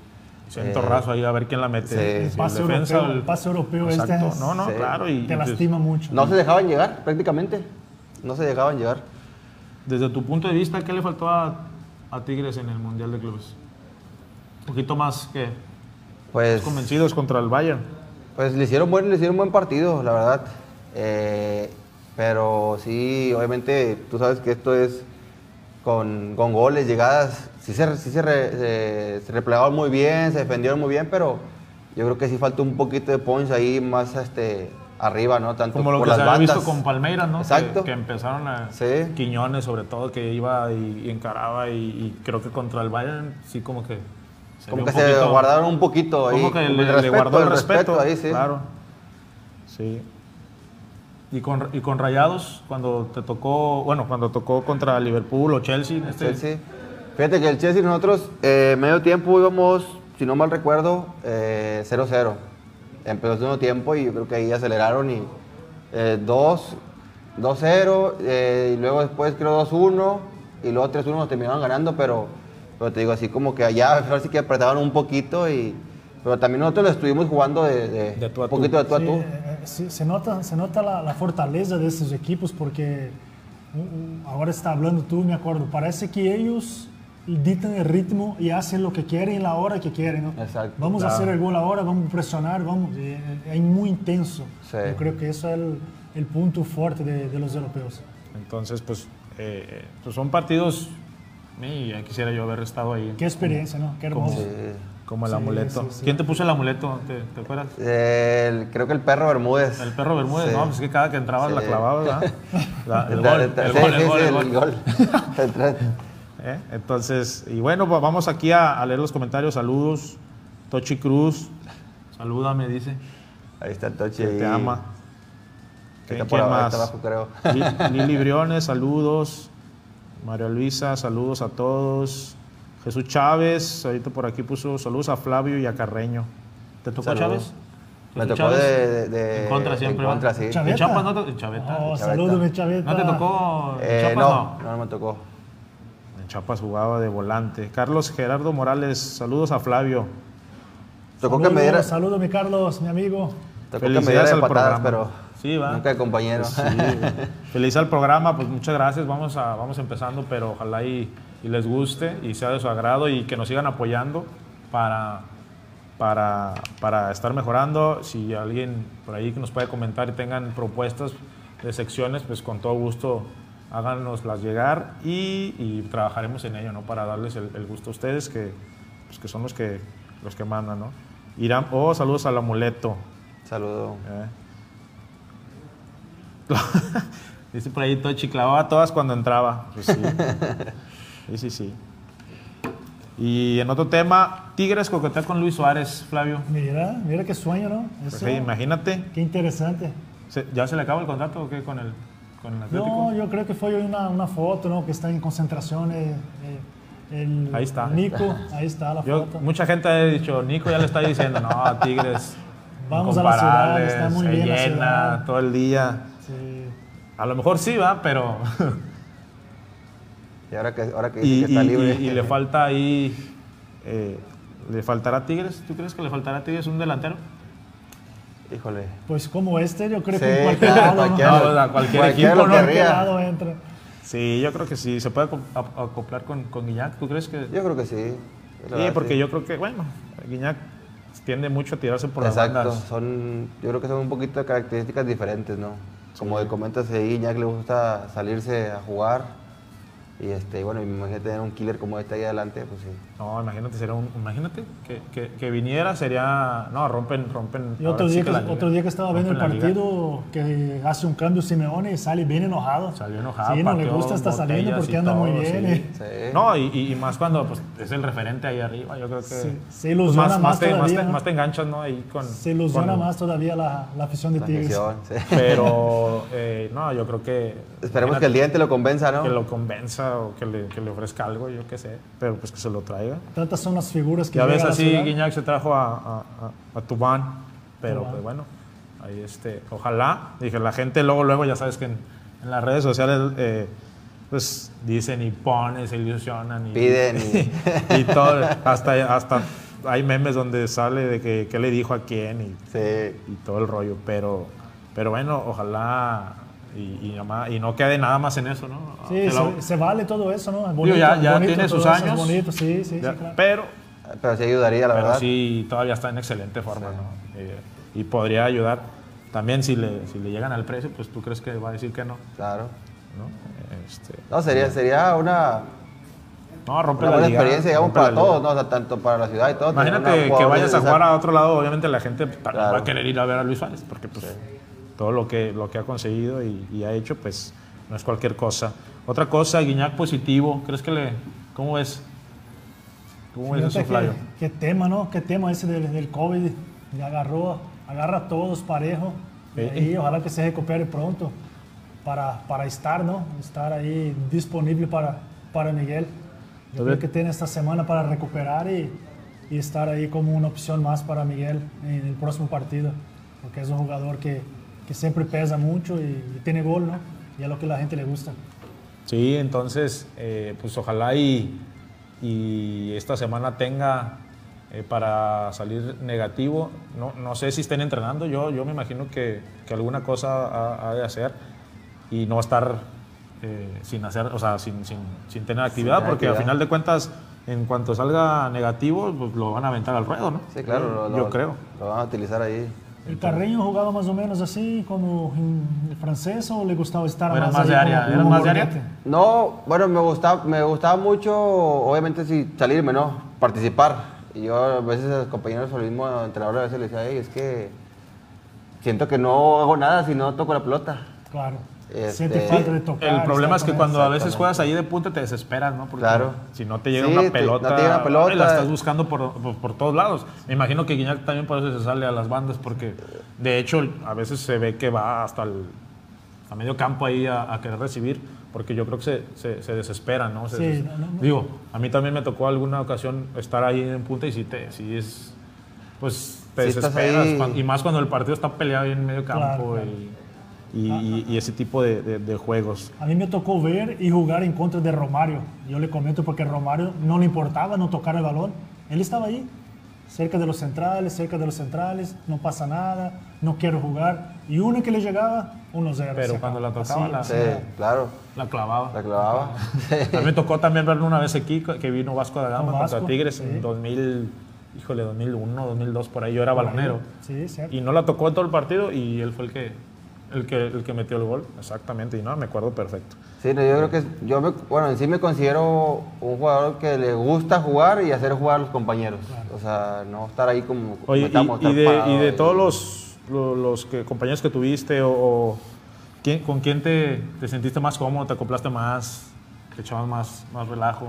Centro Eh, raso ahí a ver quién la mete. sí. El el pase defensa europeo, o el- el pase europeo este Exacto. es- No, no, Sí. claro. Y, te y pues, lastima mucho. No se dejaban llegar, prácticamente. No se dejaban llegar. Desde tu punto de vista, ¿qué le faltó a, a Tigres en el Mundial de Clubes? Un poquito más que Pues, convencidos contra el Bayern. pues le hicieron buen, le hicieron buen partido, la verdad. Eh, pero sí, obviamente, tú sabes que esto es con, con goles, llegadas. Sí se, sí se, re- se- se replegaron muy bien, se defendieron muy bien, pero yo creo que sí falta un poquito de punch ahí más este, arriba, ¿no? Tanto Como lo por que las se había bandas. visto con Palmeiras, ¿no? Que- Exacto. Que, empezaron a... Sí. Quiñones, sobre todo, que iba y, y encaraba y, y creo que contra el Bayern sí como que... Como que un se poquito- guardaron un poquito ahí. Como que el le, le respeto, guardó el respeto. ahí, sí. Claro. Sí. Y con, y con Rayados, cuando te tocó, bueno, cuando tocó contra Liverpool o Chelsea, este, Chelsea. Fíjate que el Chelsea nosotros eh, medio tiempo íbamos, si no mal recuerdo, eh, 0-0. Empezó el segundo tiempo y yo creo que ahí aceleraron y eh, 2, 2-0 eh, y luego después creo 2-1 y luego 3-1 nos terminaron ganando, pero, pero te digo así como que allá ahora sí que apretaban un poquito y pero también nosotros lo estuvimos jugando de, de- De tú a un tú. poquito de tú a Sí, tú. eh, sí, se nota, se nota la, la fortaleza de estos equipos porque uh, uh, ahora está hablando tú, me acuerdo, parece que ellos dictan el ritmo y hacen lo que quieren en la hora que quieren, ¿no? Exacto, Vamos a claro. hacer el gol ahora, vamos a presionar, vamos, eh, eh, es muy intenso. Sí. Yo creo que eso es el, el punto fuerte de, de los europeos. entonces pues, eh, pues son partidos, y ya quisiera yo haber estado ahí. Qué experiencia, ¿no? Qué hermoso. Sí. Como el Sí, amuleto. sí, sí. ¿Quién te puso el amuleto? ¿Te, te acuerdas? El- creo que el perro Bermúdez. El perro Bermúdez, Sí. no, pues es que cada que entrabas la clavabas, ¿verdad? La- el gol, el gol, el el. El. ¿Eh? Entonces, y bueno, pues vamos aquí a, a leer los comentarios. Saludos. Tochi Cruz, salúdame, dice. Ahí está el Tochi. Que te ama. Que ¿Quién, está por quién ahí, más? está abajo, creo. Li- Lili Briones, saludos. María Luisa, saludos a todos. Jesús Chávez, ahorita por aquí puso saludos a Flavio y a Carreño. ¿Te tocó Saludos. Chávez? Me tocó de, de- En contra siempre, En contra, sí. Chaveta. En Chiapas no te- en Chaveta. Oh, Chaveta. salúdame, Chaveta. ¿No te tocó? en Eh, no, no, no me tocó. En Chiapas jugaba de volante. Carlos Gerardo Morales, saludos a Flavio. Tocó que me Saludos, diera, Saludos, mi Carlos, mi amigo. tocó que me diera de patadas, pero Sí, va. nunca de compañero. Sí, feliz al programa, pues muchas gracias. Vamos, a, vamos empezando, pero ojalá y, y les guste y sea de su agrado y que nos sigan apoyando para, para, para estar mejorando. Si alguien por ahí que nos puede comentar y tengan propuestas de secciones, pues con todo gusto háganoslas llegar y, y trabajaremos en ello, ¿no? Para darles el, el gusto a ustedes, que, pues, que son los que, los que mandan, ¿no? Irán, oh, saludos al amuleto. Saludo. Eh. Dice por ahí Tochi, clavaba todas cuando entraba. Pues sí. sí, sí, sí. Y en otro tema, Tigres coquetea con Luis Suárez, Flavio. Mira, mira qué sueño, ¿no? Pues sí, imagínate. qué interesante. ¿se- ¿Ya se le acaba el contrato o qué con el, con el Atlético? No, yo creo que fue una, una foto, ¿no? Que está en concentración. eh, eh, el Ahí está. Nico, ahí está la Yo- foto. mucha gente ha dicho, Nico ya le está diciendo, no, Tigres. Vamos a la ciudad, está muy bien la llena ciudad. todo el día. A lo mejor sí va, pero... Y ahora que, ahora que dice y, que está y- libre. y- y le falta ahí... eh, ¿Le faltará a Tigres? ¿Tú crees que le faltará a Tigres un delantero? Híjole. Pues como este, yo creo Sí, que en cualquier claro, lado, ¿no? cualquiera- No, o sea, cualquier cualquiera equipo, lo ¿no? Cualquier lado entra. Sí, yo creo que sí. ¿Se puede acoplar con, con Guiñac? ¿Tú crees que...? Yo creo que sí. Sí, verdad, porque sí. yo creo que, bueno, Guiñac tiende mucho a tirarse por las Exacto, bandas. son, yo creo que son un poquito de características diferentes, ¿no? Como comentas ahí, Iñak le gusta salirse a jugar Y este, bueno, imagínate tener un killer como este ahí adelante, pues sí. No, imagínate, sería un, imagínate que, que, que viniera, sería. No, rompen, rompen. Y otro ahora sí día, que, otro día que estaba viendo el partido, que hace un cambio Simeone y sale bien enojado. Salió enojado. Sí, no le gusta estar saliendo porque y anda muy todo, bien. sí. eh. Sí. No, y, y- y más cuando pues, es el referente ahí arriba, yo creo que. Sí, se pues, ilusiona más, más te, más, todavía, te, ¿no? más te enganchas, ¿no? Ahí con. Se ilusiona con- más todavía la, la afición de La Tigres. afición, sí. Pero, eh, no, yo creo que. Esperemos que el diente lo convenza, ¿no? Que lo convenza o que le, que le ofrezca algo, yo qué sé. Pero pues que se lo traiga. Tantas son las figuras que Ya ves así, ciudad. Guiñac se trajo a, a, a- a Tubán, pero Tubán. pues bueno, ahí este, ojalá, dije, la gente luego, luego, ya sabes que en, en las redes sociales, eh, pues dicen y ponen, se ilusionan y Piden y, y todo, hasta, hasta hay memes donde sale de que qué le dijo a quién y, Sí. y todo el rollo, pero, pero bueno, ojalá y, y, nada más- y no quede nada más en eso, ¿no? Sí, Se se, vale todo eso, ¿no? Es digo, bonito, ya, ya bonito tiene sus años, bonito, sí, sí, ya, sí, claro. pero Pero sí ayudaría, la pero verdad. sí, todavía está en excelente forma, ¿no? Eh, y podría ayudar. También si le, si le llegan al precio, pues tú crees que va a decir que no, Claro. ¿no? Este, No, sería, sería una, no, rompe una la buena liga, experiencia, digamos, rompe para la liga. todos, ¿no? O sea, tanto para la ciudad y todo. Imagínate que vayas a jugar a otro lado, obviamente la gente Claro. va a querer ir a ver a Luis Suárez, porque pues todo lo que, lo que ha conseguido y, y ha hecho, pues no es cualquier cosa. Otra cosa, Guiñac positivo, ¿crees que le, cómo ves? ¿Cómo Fíjate Flavio? qué, qué tema, ¿no? Qué tema ese del, del COVID. Ya agarró, agarra a todos parejo. Y ojalá que se recupere pronto para, para estar, ¿no? Estar ahí disponible para, para Miguel. Yo creo que tiene esta semana para recuperar y, y estar ahí como una opción más para Miguel en el próximo partido. Porque es un jugador que, que siempre pesa mucho y, y tiene gol, ¿no? Y es lo que a la gente le gusta. Sí, entonces, eh, pues ojalá y, y esta semana tenga eh, para salir negativo. No, no sé si estén entrenando, yo, yo me imagino que, que alguna cosa ha, ha de hacer y no estar eh, sin hacer, o sea, sin, sin, sin tener actividad, tener porque al final de cuentas, en cuanto salga negativo, pues lo van a aventar al ruedo, ¿no? Sí, claro. lo- Yo lo- creo. Lo van a utilizar ahí. ¿El Carreño jugaba más o menos así como en el francés o le gustaba estar ¿O era más, más de área? como- ¿Era como más de área? volante? No, bueno, me gustaba, me gustaba mucho, obviamente, sí, salirme, ¿no? Participar. Y yo a veces a los compañeros o el mismo entrenador a veces le decía, "Ey, es que siento que no hago nada si no toco la pelota. Claro. Este, tocar. El problema es que cuando a veces juegas ahí de punta te desesperas, ¿no? Porque Claro. si no te llega Sí, una te- no te pelota, llega una pelota. la estás buscando por, por, por todos lados. Me imagino que Guiñac también por eso se sale a las bandas, porque de hecho a veces se ve que va hasta el a medio campo ahí a, a querer recibir, porque yo creo que se, se, se desespera, ¿no? Se Sí, no, no. Digo, a mí también me tocó alguna ocasión estar ahí en punta y si te, si es, pues te Sí, desesperas, y más cuando el partido está peleado ahí en medio campo Claro, claro. Y, y- y ese tipo de, de- de juegos. A mí me tocó ver y jugar en contra de Romario. Yo le comento porque Romario no le importaba no tocar el balón. Él estaba ahí, cerca de los centrales, cerca de los centrales, no pasa nada, no quiero jugar. Y uno que le llegaba, 1-0. Pero se cuando la tocaba, Así, la- Sí, claro, La clavaba. la clavaba. A mí me tocó también verlo una vez aquí, que vino Vasco da Gama Con contra Vasco, Tigres sí. en 2000, híjole, 2001, 2002, por ahí yo era balonero. Sí, cierto. Y no la tocó en todo el partido y él fue el que, el que, el que metió el gol, exactamente, y no, me acuerdo perfecto. Sí, no, yo creo que yo, me- bueno, en sí me considero un jugador que le gusta jugar y hacer jugar a los compañeros. O sea, no estar ahí como Oye, y, metamos, y estar de, y de todos los, lo- los que, compañeros que tuviste, o, o ¿quién- ¿con quién te, te sentiste más cómodo, te acoplaste más, te echabas más, más relajo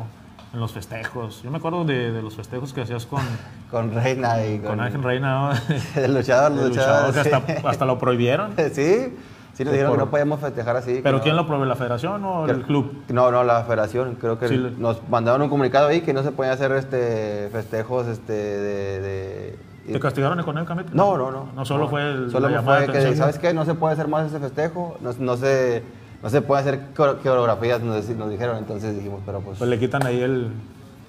en los festejos? Yo me acuerdo de, de los festejos que hacías con, Con Reina y con, con Ángel Reina, ¿no? el luchador, El luchador luchador. sí. hasta, hasta lo prohibieron. Sí, sí nos dijeron por- que no podíamos festejar así. ¿Pero no- quién lo prohibió? ¿La federación o que- el club? No, no, la federación. Creo que Sí, nos mandaron un comunicado ahí que no se podían hacer este festejos este de... de- ¿Te castigaron económicamente? no, no, no. No solo fue el, Solo la fue que. ¿sabes qué? No se puede hacer más ese festejo. No, no se, no se puede hacer core- coreografías, nos, nos dijeron. Entonces dijimos, pero pues... Pues le quitan ahí el...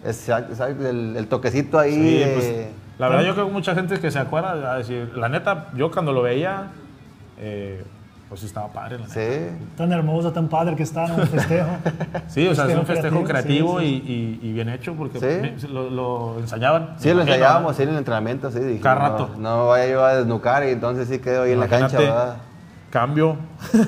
exacto, exacto, el, el toquecito ahí. Sí, de- pues, la verdad yo creo que mucha gente que se acuerda a decir, la neta, yo cuando lo veía, eh, pues sí estaba padre, la neta. sí. Tan hermoso, tan padre que está en el festejo. Sí, o sea, es un Festejo creativo, creativo, sí, Y, y- y bien hecho porque Sí. me- lo, lo ensayaban. Sí, lo ensayábamos, sí, en el entrenamiento, sí. dijimos, Cada no, rato. No, vaya yo a desnucar y entonces sí quedo ahí en la cancha, ¿verdad? Cambio.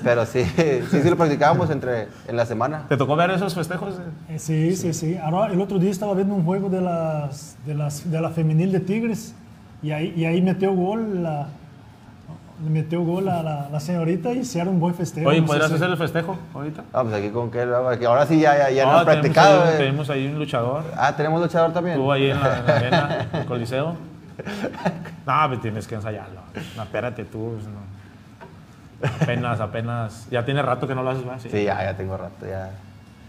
Pero sí, sí, sí lo practicábamos entre, en la semana. ¿Te tocó ver esos festejos? Eh, sí, sí, sí. Ahora, el otro día estaba viendo un juego de, las, de, las, de la femenil de Tigres y ahí, y ahí metió gol la, le metió gol a la, la señorita y hicieron un buen festejo. Oye, No sé ¿podrías si- hacer el festejo ahorita? Ah, pues aquí con que ahora sí ya, ya, ya no Ah, hemos practicado. Tenemos ahí, eh. tenemos ahí un luchador. Ah, tenemos luchador también. Estuvo ahí en la, en la arena, en el Coliseo. No, pues tienes que ensayarlo. No, espérate tú. pues, no. Apenas, apenas. Ya tiene rato que no lo haces, ¿verdad? Sí. Sí, ya, ya tengo rato, ya.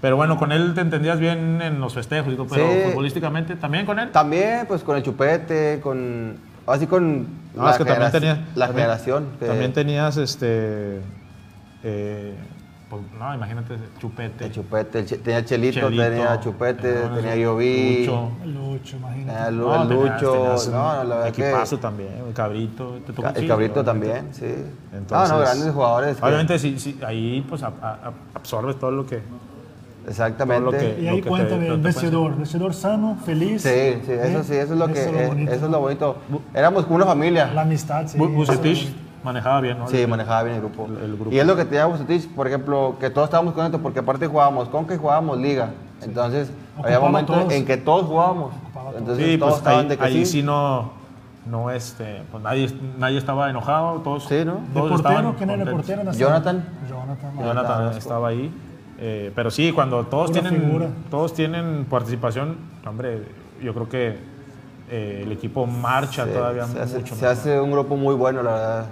Pero bueno, con él te entendías bien en los festejos, digo, pero Sí. futbolísticamente también con él. También, pues con el chupete, con. Así con. No, es que también generac- tenía. La también- generación. que- También tenías este. eh, no, imagínate, chupete. El chupete, el che- tenía Chelito, Chelito, tenía Chupete, no, tenía Yoví, Lucho. Lucho, imagínate. Lu- No, el Lucho, tenías no, la verdad que. equipazo también, el cabrito. ¿te tocó? El cabrito obviamente. también, sí. Entonces, no, no, grandes jugadores. que- Obviamente, sí, sí, ahí pues a- a- absorbes todo lo que. Exactamente. que- Y ahí cuéntame, el te vestidor, vestidor sano, feliz. Sí, sí, eso sí, eso es lo que, Eso es lo eh, bonito. eso es lo bonito. Éramos como una familia. La amistad, sí. Bucetich. Manejaba bien, ¿no? Sí, manejaba bien el grupo. El- el grupo. Y es lo que tenía Bucetich, por ejemplo, que todos estábamos contentos porque aparte jugábamos Conca y jugábamos Liga. Entonces, había momentos todos. en que todos jugábamos. Entonces, Sí, todos pues estaban ahí, de que ahí sí. sí no, no este, pues nadie, nadie estaba enojado, todos, Sí, ¿no? ¿De todos portero? estaban ¿Quién era el portero? Jonathan. Jonathan. Jonathan estaba ahí. eh, pero sí, cuando todos tienen, figura. todos tienen participación, hombre, yo creo que eh, el equipo marcha todavía se hace, mucho se mejor. hace un grupo muy bueno, la verdad.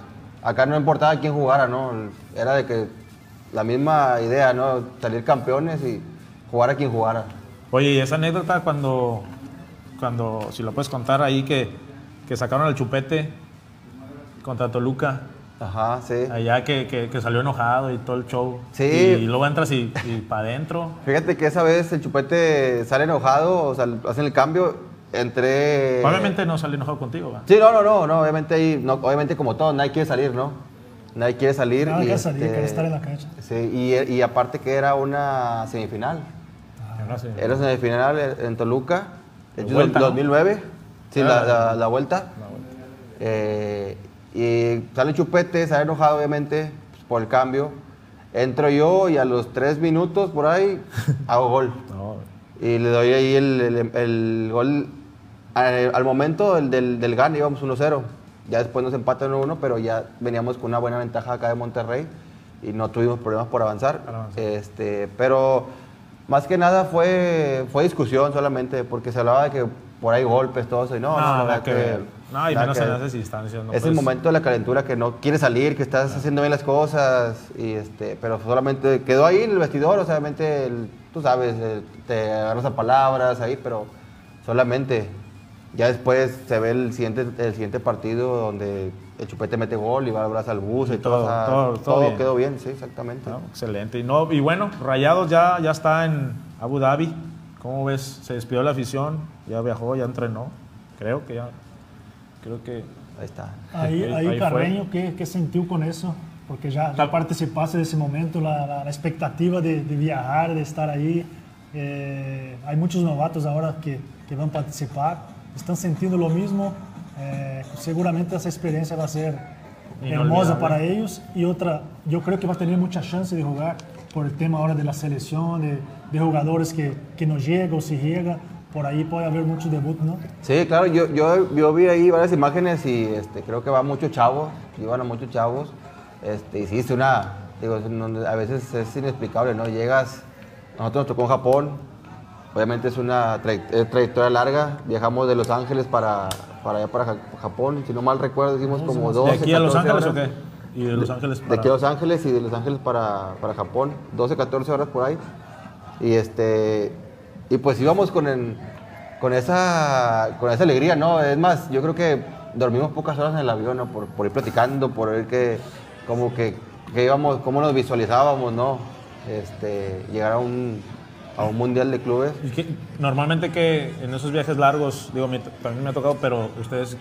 Acá no importaba quién jugara, ¿no? Era de que la misma idea, ¿no? Salir campeones y jugar a quien jugara. Oye, y esa anécdota cuando, cuando si lo puedes contar ahí, que, que sacaron al chupete contra Toluca, Ajá, sí. allá que, que- que salió enojado y todo el show. Sí. Y luego entras y, para adentro. Fíjate que esa vez el chupete sale enojado, o sea, hacen el cambio entre... Obviamente no salió enojado contigo, ¿va? Sí, no, no, no, no, obviamente ahí, no, obviamente como todo, nadie quiere salir, ¿no? Nadie quiere salir. Nada y, que salir, este, quiere estar en la cancha. Sí, y, y aparte que era una semifinal. No sé. Era semifinal en en Toluca, hecho, vuelta, ¿no? 2009, sí, Ah, la, la- la- la vuelta. Eh, y sale Chupete, sale enojado obviamente pues, por el cambio. Entro yo y a los tres minutos por ahí hago gol. No, Y le doy ahí el, el- el gol al, al momento del, del, del gane, íbamos 1-0. Ya después nos empatan 1-1, pero ya veníamos con una buena ventaja acá de Monterrey y no tuvimos problemas por avanzar. Avanzar. Este, pero más que nada fue, fue discusión solamente, porque se hablaba de que por ahí golpes, todo eso. Y no, no, la nada verdad que ver. No, y menos que en esas instancias. No es el puedes- momento de la calentura que no quieres salir, que estás haciendo bien las cosas, y este, pero solamente quedó ahí en el vestidor, o sea, obviamente, el- tú sabes, eh, te agarras a palabras ahí, pero solamente ya después se ve el siguiente, el siguiente partido donde el chupete mete gol y va al brazo al bus y, Y todo, todo- o sea, todo- todo bien. quedó bien, sí, exactamente. No, excelente. Y, no, y bueno, Rayados ya, ya está en Abu Dhabi. ¿Cómo ves? Se despidió la afición, ya viajó, ya entrenó. Creo que ya. Creo que. Ahí está. Ahí, Ahí- Carreño, ¿qué, qué sintió con eso? Porque ya, ya Tal- participaste de ese momento, la, la- la expectativa de, de viajar, de estar ahí. Eh, hay muchos novatos ahora que, que van a participar, están sintiendo lo mismo. Eh, seguramente esa experiencia va a ser hermosa para ellos. Y otra, yo creo que va a tener mucha chance de jugar por el tema ahora de la selección, de, de jugadores que, que no llegan o si llega. Por ahí puede haber mucho debut, ¿no? Sí, claro, yo, yo, yo vi ahí varias imágenes y este, creo que va muchos chavos, llevan a muchos chavos. Este, y sí, es una, digo, a veces es inexplicable, ¿no? Llegas, nosotros nos tocó en Japón, obviamente es una tray- trayectoria larga, viajamos de Los Ángeles para, para allá, para Ja- Japón, si no mal recuerdo, hicimos como 12, ¿De aquí a Los 14 Ángeles o qué? Y de Los Ángeles De para. aquí a Los Ángeles y de Los Ángeles para, para Japón, 12, 14 horas por ahí. Y este y pues íbamos con, el- con, esa, con esa alegría, ¿no? Es más, yo creo que dormimos pocas horas en el avión, ¿no? Por, por ir platicando, por ver que, como que, que íbamos, cómo nos visualizábamos, ¿no? Este, llegar a un, a un mundial de clubes. ¿Y qué- normalmente que en esos viajes largos, digo, me- también me ha tocado, pero ustedes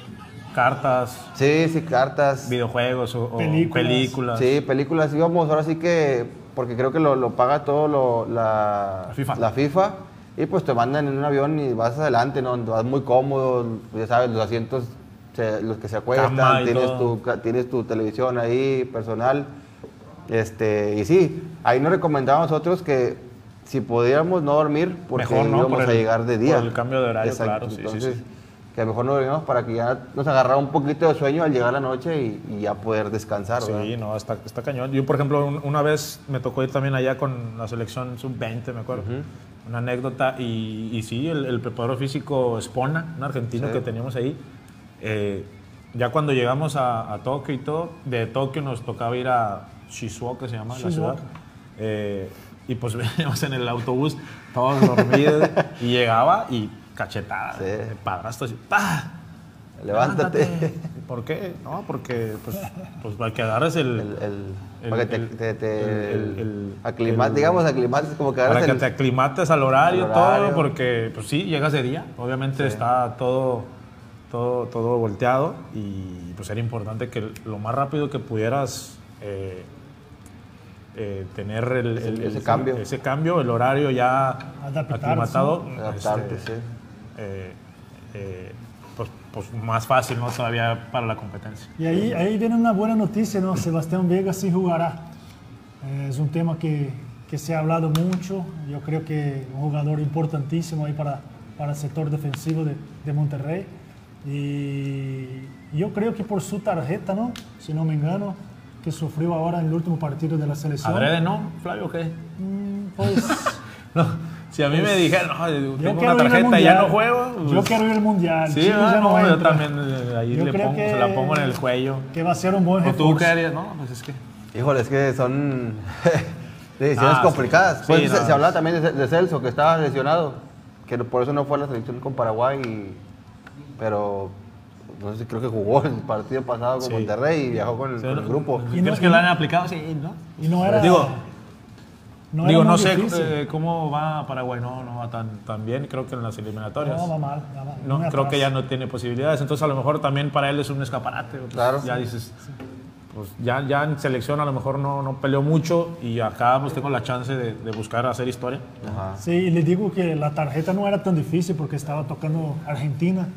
cartas, Sí, sí, cartas. videojuegos o, o Películas. películas. Sí, películas íbamos, ahora sí que, porque creo que lo, lo paga todo lo- la, La FIFA. la FIFA, y pues te mandan en un avión y vas adelante, ¿no? Vas muy cómodo, ya sabes, los asientos, se- los que se acuestan, tienes todo. tu, tienes tu televisión ahí, personal, Este, y sí, ahí nos recomendábamos nosotros que si podíamos no dormir, porque Mejor, ¿no? íbamos Por a el- llegar de día. por el cambio de horario, Exacto, claro, sí, sí, Entonces, sí. que mejor no dormíamos para que ya nos agarrara un poquito de sueño al llegar la noche y, y ya poder descansar, ¿verdad? Sí, no, está, está cañón. Yo, por ejemplo, un- una vez me tocó ir también allá con la selección sub-20, me acuerdo. Una anécdota. Y, y sí, el, el preparador físico Espona, un argentino Sí. que teníamos ahí, eh, ya cuando llegamos a, a Tokio y todo, de Tokio nos tocaba ir a Shizuoka, se llama la Shizuoka. ciudad. Eh, y pues veníamos en el autobús, todos dormidos, y llegaba y cachetada, Sí. de padrastro así, ¡pah! Levántate. ¿Por qué? No, porque pues, pues para que agarres el, El, el- para que te, te- te- el- el- aclimat- el- digamos, aclimates como que para que te aclimates al horario, al horario. todo, porque pues sí, llegas de día, obviamente está todo, todo, todo volteado y pues era importante que lo más rápido que pudieras eh, eh, tener el, el- Ese el- cambio. ese cambio, el horario ya aclimatado, Adaptarte, este, sí. eh, eh, pues, pues más fácil, ¿no? Todavía para la competencia. Y ahí, ahí viene una buena noticia, ¿no? Sebastián Vega sí jugará. Eh, es un tema que, que se ha hablado mucho. Yo creo que un jugador importantísimo ahí para, para el sector defensivo de, de Monterrey. Y yo creo que por su tarjeta, ¿no? Si no me engano, que sufrió ahora en el último partido de la selección. ¿Adrede no, Flavio, qué? Mm, Pues No, si a mí me dijeron, no, yo tengo una tarjeta y ya no juego. Yo pues, quiero ir al mundial. Sí, Chile ah, ya no, yo también eh, ahí Yo le creo pongo, que- se la pongo en el cuello. Que va a ser un buen ¿O tú qué harías? No, pues es que... Híjole, es que son decisiones Ah, complicadas. Sí, Pues, se, no. se hablaba también de, de Celso, que estaba lesionado, que no- por eso no fue a la selección con Paraguay, y- pero no sé, creo que jugó el partido pasado con Sí. Monterrey y viajó con el, Sí, con el ¿no? grupo. Y no- ¿Crees que lo han aplicado? Sí, ¿no? Y no era. Digo, no, Digo, no sé eh, cómo va Paraguay, no, no va tan, tan bien, creo que en las eliminatorias. No, va mal. va mal, No, creo que atrás. ya no tiene posibilidades, entonces a lo mejor también para él es un escaparate. pues, Claro. Ya dices, pues ya, ya en selección a lo mejor no, no peleó mucho y acá pues tengo la chance de, de buscar hacer historia. Ajá. Sí, y le digo que la tarjeta no era tan difícil porque estaba tocando Argentina.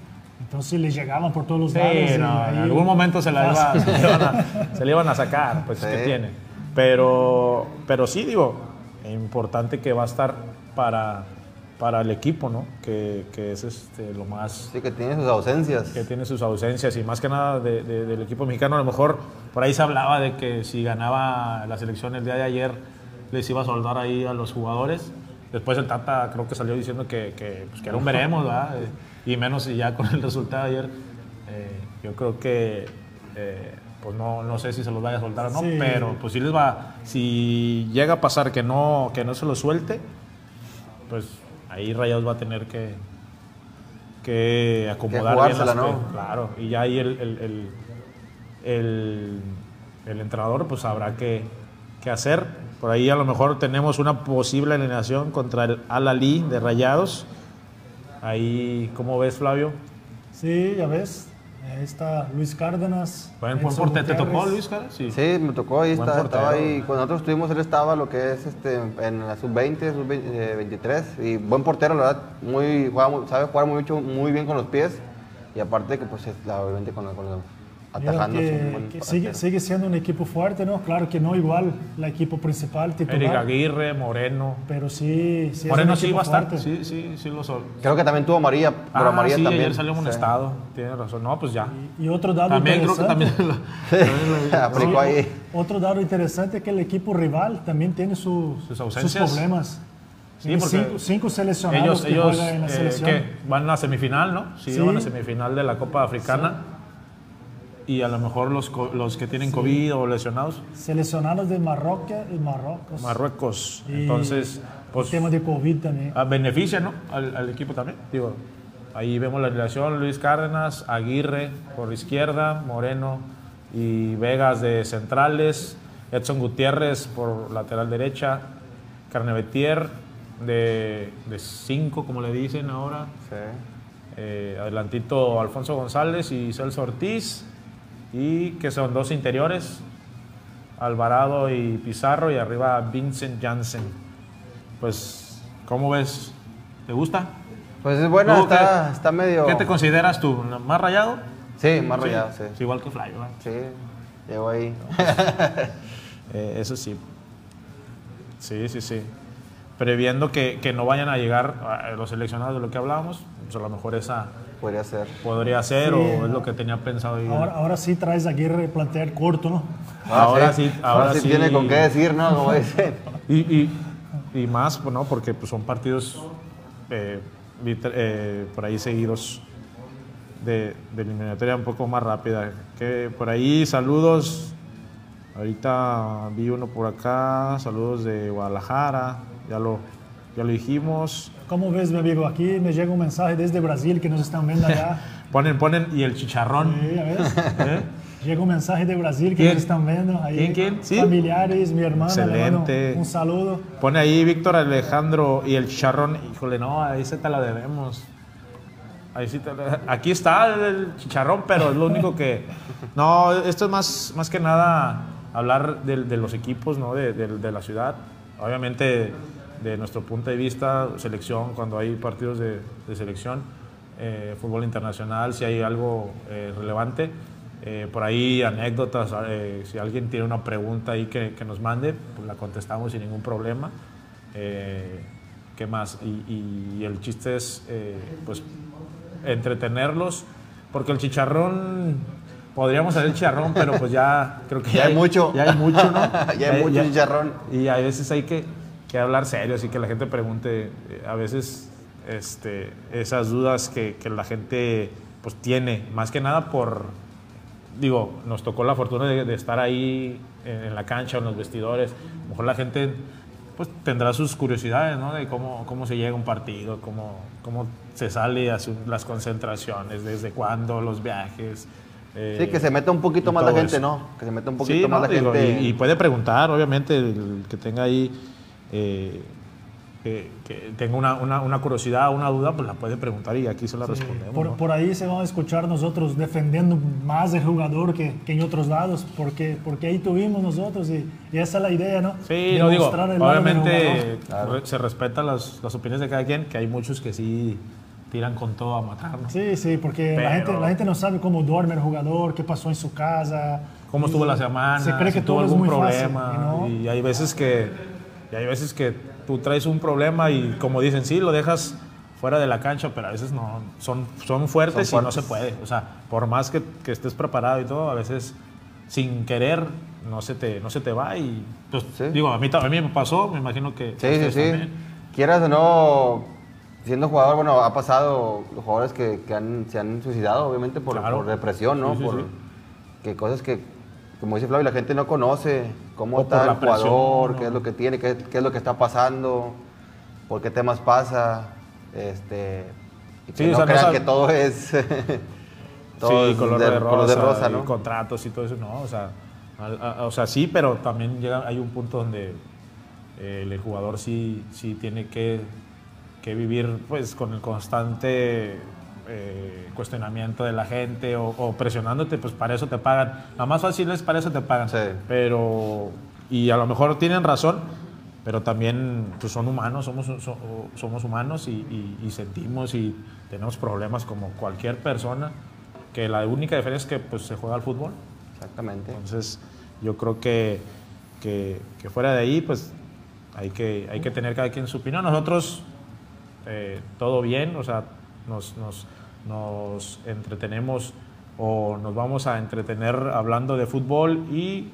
Entonces le llegaban por todos los Sí, lados. no, ahí- en algún momento se, la iba, se, le iban a, se le iban a sacar, pues Sí. que tiene. Pero, pero sí, digo, importante que va a estar para, para el equipo, ¿no? Que, que es este, lo más Sí, que tiene sus ausencias. que tiene sus ausencias y más que nada de- de- del equipo mexicano. A lo mejor por ahí se hablaba de que si ganaba la selección el día de ayer les iba a soldar ahí a los jugadores. Después el Tata creo que salió diciendo que, que, pues, que era un veremos, ¿verdad? Y menos si ya con el resultado de ayer. eh, yo creo que, eh, pues no, no sé si se los vaya a soltar o no, Sí. pero pues sí les va, si llega a pasar que no, que no se los suelte, pues ahí Rayados va a tener que, que acomodar bien jugársela, las ¿no? Claro, y ya ahí el, el, el, el- el entrenador pues sabrá qué, qué hacer. Por ahí a lo mejor tenemos una posible alineación contra el Al-Ali de Rayados. Ahí, ¿cómo ves, Flavio? Sí, ya ves. Ahí está Luis Cárdenas. Buen, buen portero. ¿Te tocó. Luis, cara? Sí. Sí, me tocó ahí, está- estaba ahí. Cuando nosotros estuvimos, él estaba lo que es este, en la sub-20, sub-23. Y buen portero, la verdad, muy, juega muy- sabe jugar mucho, muy bien con los pies. Y aparte que, pues, obviamente, con, con los atajando. es que, que sigue, sigue siendo un equipo fuerte, ¿no? Claro que no igual la equipo principal, Eric titular. Aguirre, Moreno. Pero sí, sí es Moreno un sí va a estar. Sí, sí, sí lo son. Creo que también tuvo María, pero Ah, María sí, también. ayer salió Sí. amonestado. Tiene razón. No, pues ya. Y, y otro dato También creo que interesante. también. también lo- Aplicó ahí. Otro dato interesante es que el equipo rival también tiene sus, Sus ausencias. problemas. Sí, porque cinco, cinco seleccionados ellos, que ellos en la eh, selección. ¿qué? van a semifinal, ¿no? Sí, Sí. van a semifinal de la Copa Africana. Y a lo mejor los, los que tienen COVID o lesionados, Seleccionados de Marruecos y Marruecos. Marruecos. Y Entonces, el pues tema de COVID también. ah, beneficia, ¿no? Al, al equipo también. Digo, ahí vemos la relación, Luis Cárdenas, Aguirre por izquierda, Moreno y Vegas de centrales, Edson Gutiérrez por lateral derecha, Carnevetier de, de cinco, como le dicen ahora. Sí. Eh, adelantito Alfonso González y Celso Ortiz. Y que son dos interiores, Alvarado y Pizarro. Y arriba Vincent Janssen. Pues, ¿cómo ves? ¿Te gusta? Pues es buena, ¿Tú está, qué- está medio. ¿Qué te consideras tú? ¿Más rayado? Sí, más rayado, sí. Es igual que. ¿eh? Sí, llegó ahí. Eh, eso sí. Sí, sí, sí. Previendo que, que no vayan a llegar eh, los seleccionados de lo que hablábamos, pues a lo mejor esa Podría ser. podría ser Sí, o es lo que tenía pensado ir. Ahora, ahora sí traes a Aguirre plantear corto, ¿no? Ahora sí, ahora sí. tiene con qué decir, ¿no? Como dicen. Y, y, y más, pues, ¿no? Porque pues, son partidos eh, eh, por ahí seguidos de, de eliminatoria un poco más rápida. Que por ahí, saludos. Ahorita vi uno por acá, saludos de Guadalajara, ya lo, ya lo dijimos. ¿Cómo ves, mi amigo? Aquí me llega un mensaje desde Brasil que nos están viendo allá. Ponen, ponen, y el chicharrón. Sí, a ver. ¿eh? Llega un mensaje de Brasil que ¿Quién? nos están viendo. Ahí, ¿Quién, quién? ¿Sí? Familiares, mi hermana. Excelente. Un saludo. Pone ahí Víctor Alejandro y el chicharrón. Híjole, no, ahí se te la debemos. Ahí sí te la- Aquí está el chicharrón, pero es lo único que. No, esto es más, más que nada hablar de, de los equipos, ¿no? De, de- de la ciudad. Obviamente, de nuestro punto de vista, selección, cuando hay partidos de, de selección, eh, fútbol internacional, si hay algo eh, relevante. Eh, por ahí anécdotas, eh, si alguien tiene una pregunta ahí que, que nos mande, pues la contestamos sin ningún problema. Eh, ¿Qué más? Y, y el chiste es, eh, pues, entretenerlos, porque el chicharrón, podríamos hacer chicharrón, pero pues ya creo que Ya hay mucho. Ya hay mucho, ¿no? Ya hay mucho chicharrón. Y a veces hay que, que hablar serio, así que la gente pregunte, eh, a veces este, esas dudas que, que la gente pues tiene, más que nada por, digo, nos tocó la fortuna de, de estar ahí en, en la cancha, en los vestidores, a lo mejor la gente pues tendrá sus curiosidades, ¿no? De cómo, cómo se llega a un partido, cómo, cómo se sale a su- las concentraciones, desde cuándo, los viajes. eh, Sí, que se meta un poquito y más la gente, eso. ¿no? Que se meta un poquito Sí, más no, la digo, gente. y, y puede preguntar, obviamente, el que tenga ahí, eh, que, que tenga una, una, una curiosidad, una duda, pues la puede preguntar y aquí se la respondemos. Por, ¿no? por ahí se van a escuchar nosotros defendiendo más el jugador que, que en otros lados, porque, porque ahí tuvimos nosotros y, y esa es la idea, ¿no? Sí, no digo, obviamente re- se respetan las, las opiniones de cada quien, que hay muchos que sí tiran con todo a matar, ¿no? Sí, sí, porque la, Pero- gente, la gente no sabe cómo duerme el jugador, qué pasó en su casa. cómo estuvo la semana, Se cree si que tuvo todo es algún muy problema. fácil. ¿no? Y hay veces que y hay veces que tú traes un problema y como dicen, sí, lo dejas fuera de la cancha, pero a veces no, son, son fuertes Son y no se puede. O sea, por más que, que estés preparado y todo, a veces sin querer no se te, no se te va y pues, Sí. digo, a mí, a mí me pasó, me imagino que... Sí, sí, sí. también. Quieras o no, siendo jugador, bueno, ha pasado los jugadores que, que han, se han suicidado, obviamente, por, Claro. por depresión, ¿no? Sí, sí, por que cosas que, como dice Flavio, la gente no conoce cómo O está el jugador, ¿no? qué es lo que tiene, qué, qué es lo que está pasando, por qué temas pasa, este, y que Sí, o no sea, crean que todo es, todo sí, es color de, color rosa, de rosa, y ¿no? contratos y todo eso, no, o sea, al- a- o sea, sí, pero también llega, hay un punto donde eh, el jugador sí, sí tiene que, que vivir pues con el constante eh, cuestionamiento de la gente o, o presionándote, pues para eso te pagan. La más fácil es para eso te pagan. Sí. Pero, y a lo mejor tienen razón, pero también pues son humanos, somos, so- somos humanos y, y- y sentimos y tenemos problemas como cualquier persona, que la única diferencia es que pues, se juega al fútbol. Exactamente. Entonces, yo creo que, que, que fuera de ahí, pues hay que, hay que tener cada quien su opinión. Nosotros, eh, todo bien, o sea, nos, nos, nos entretenemos o nos vamos a entretener hablando de fútbol y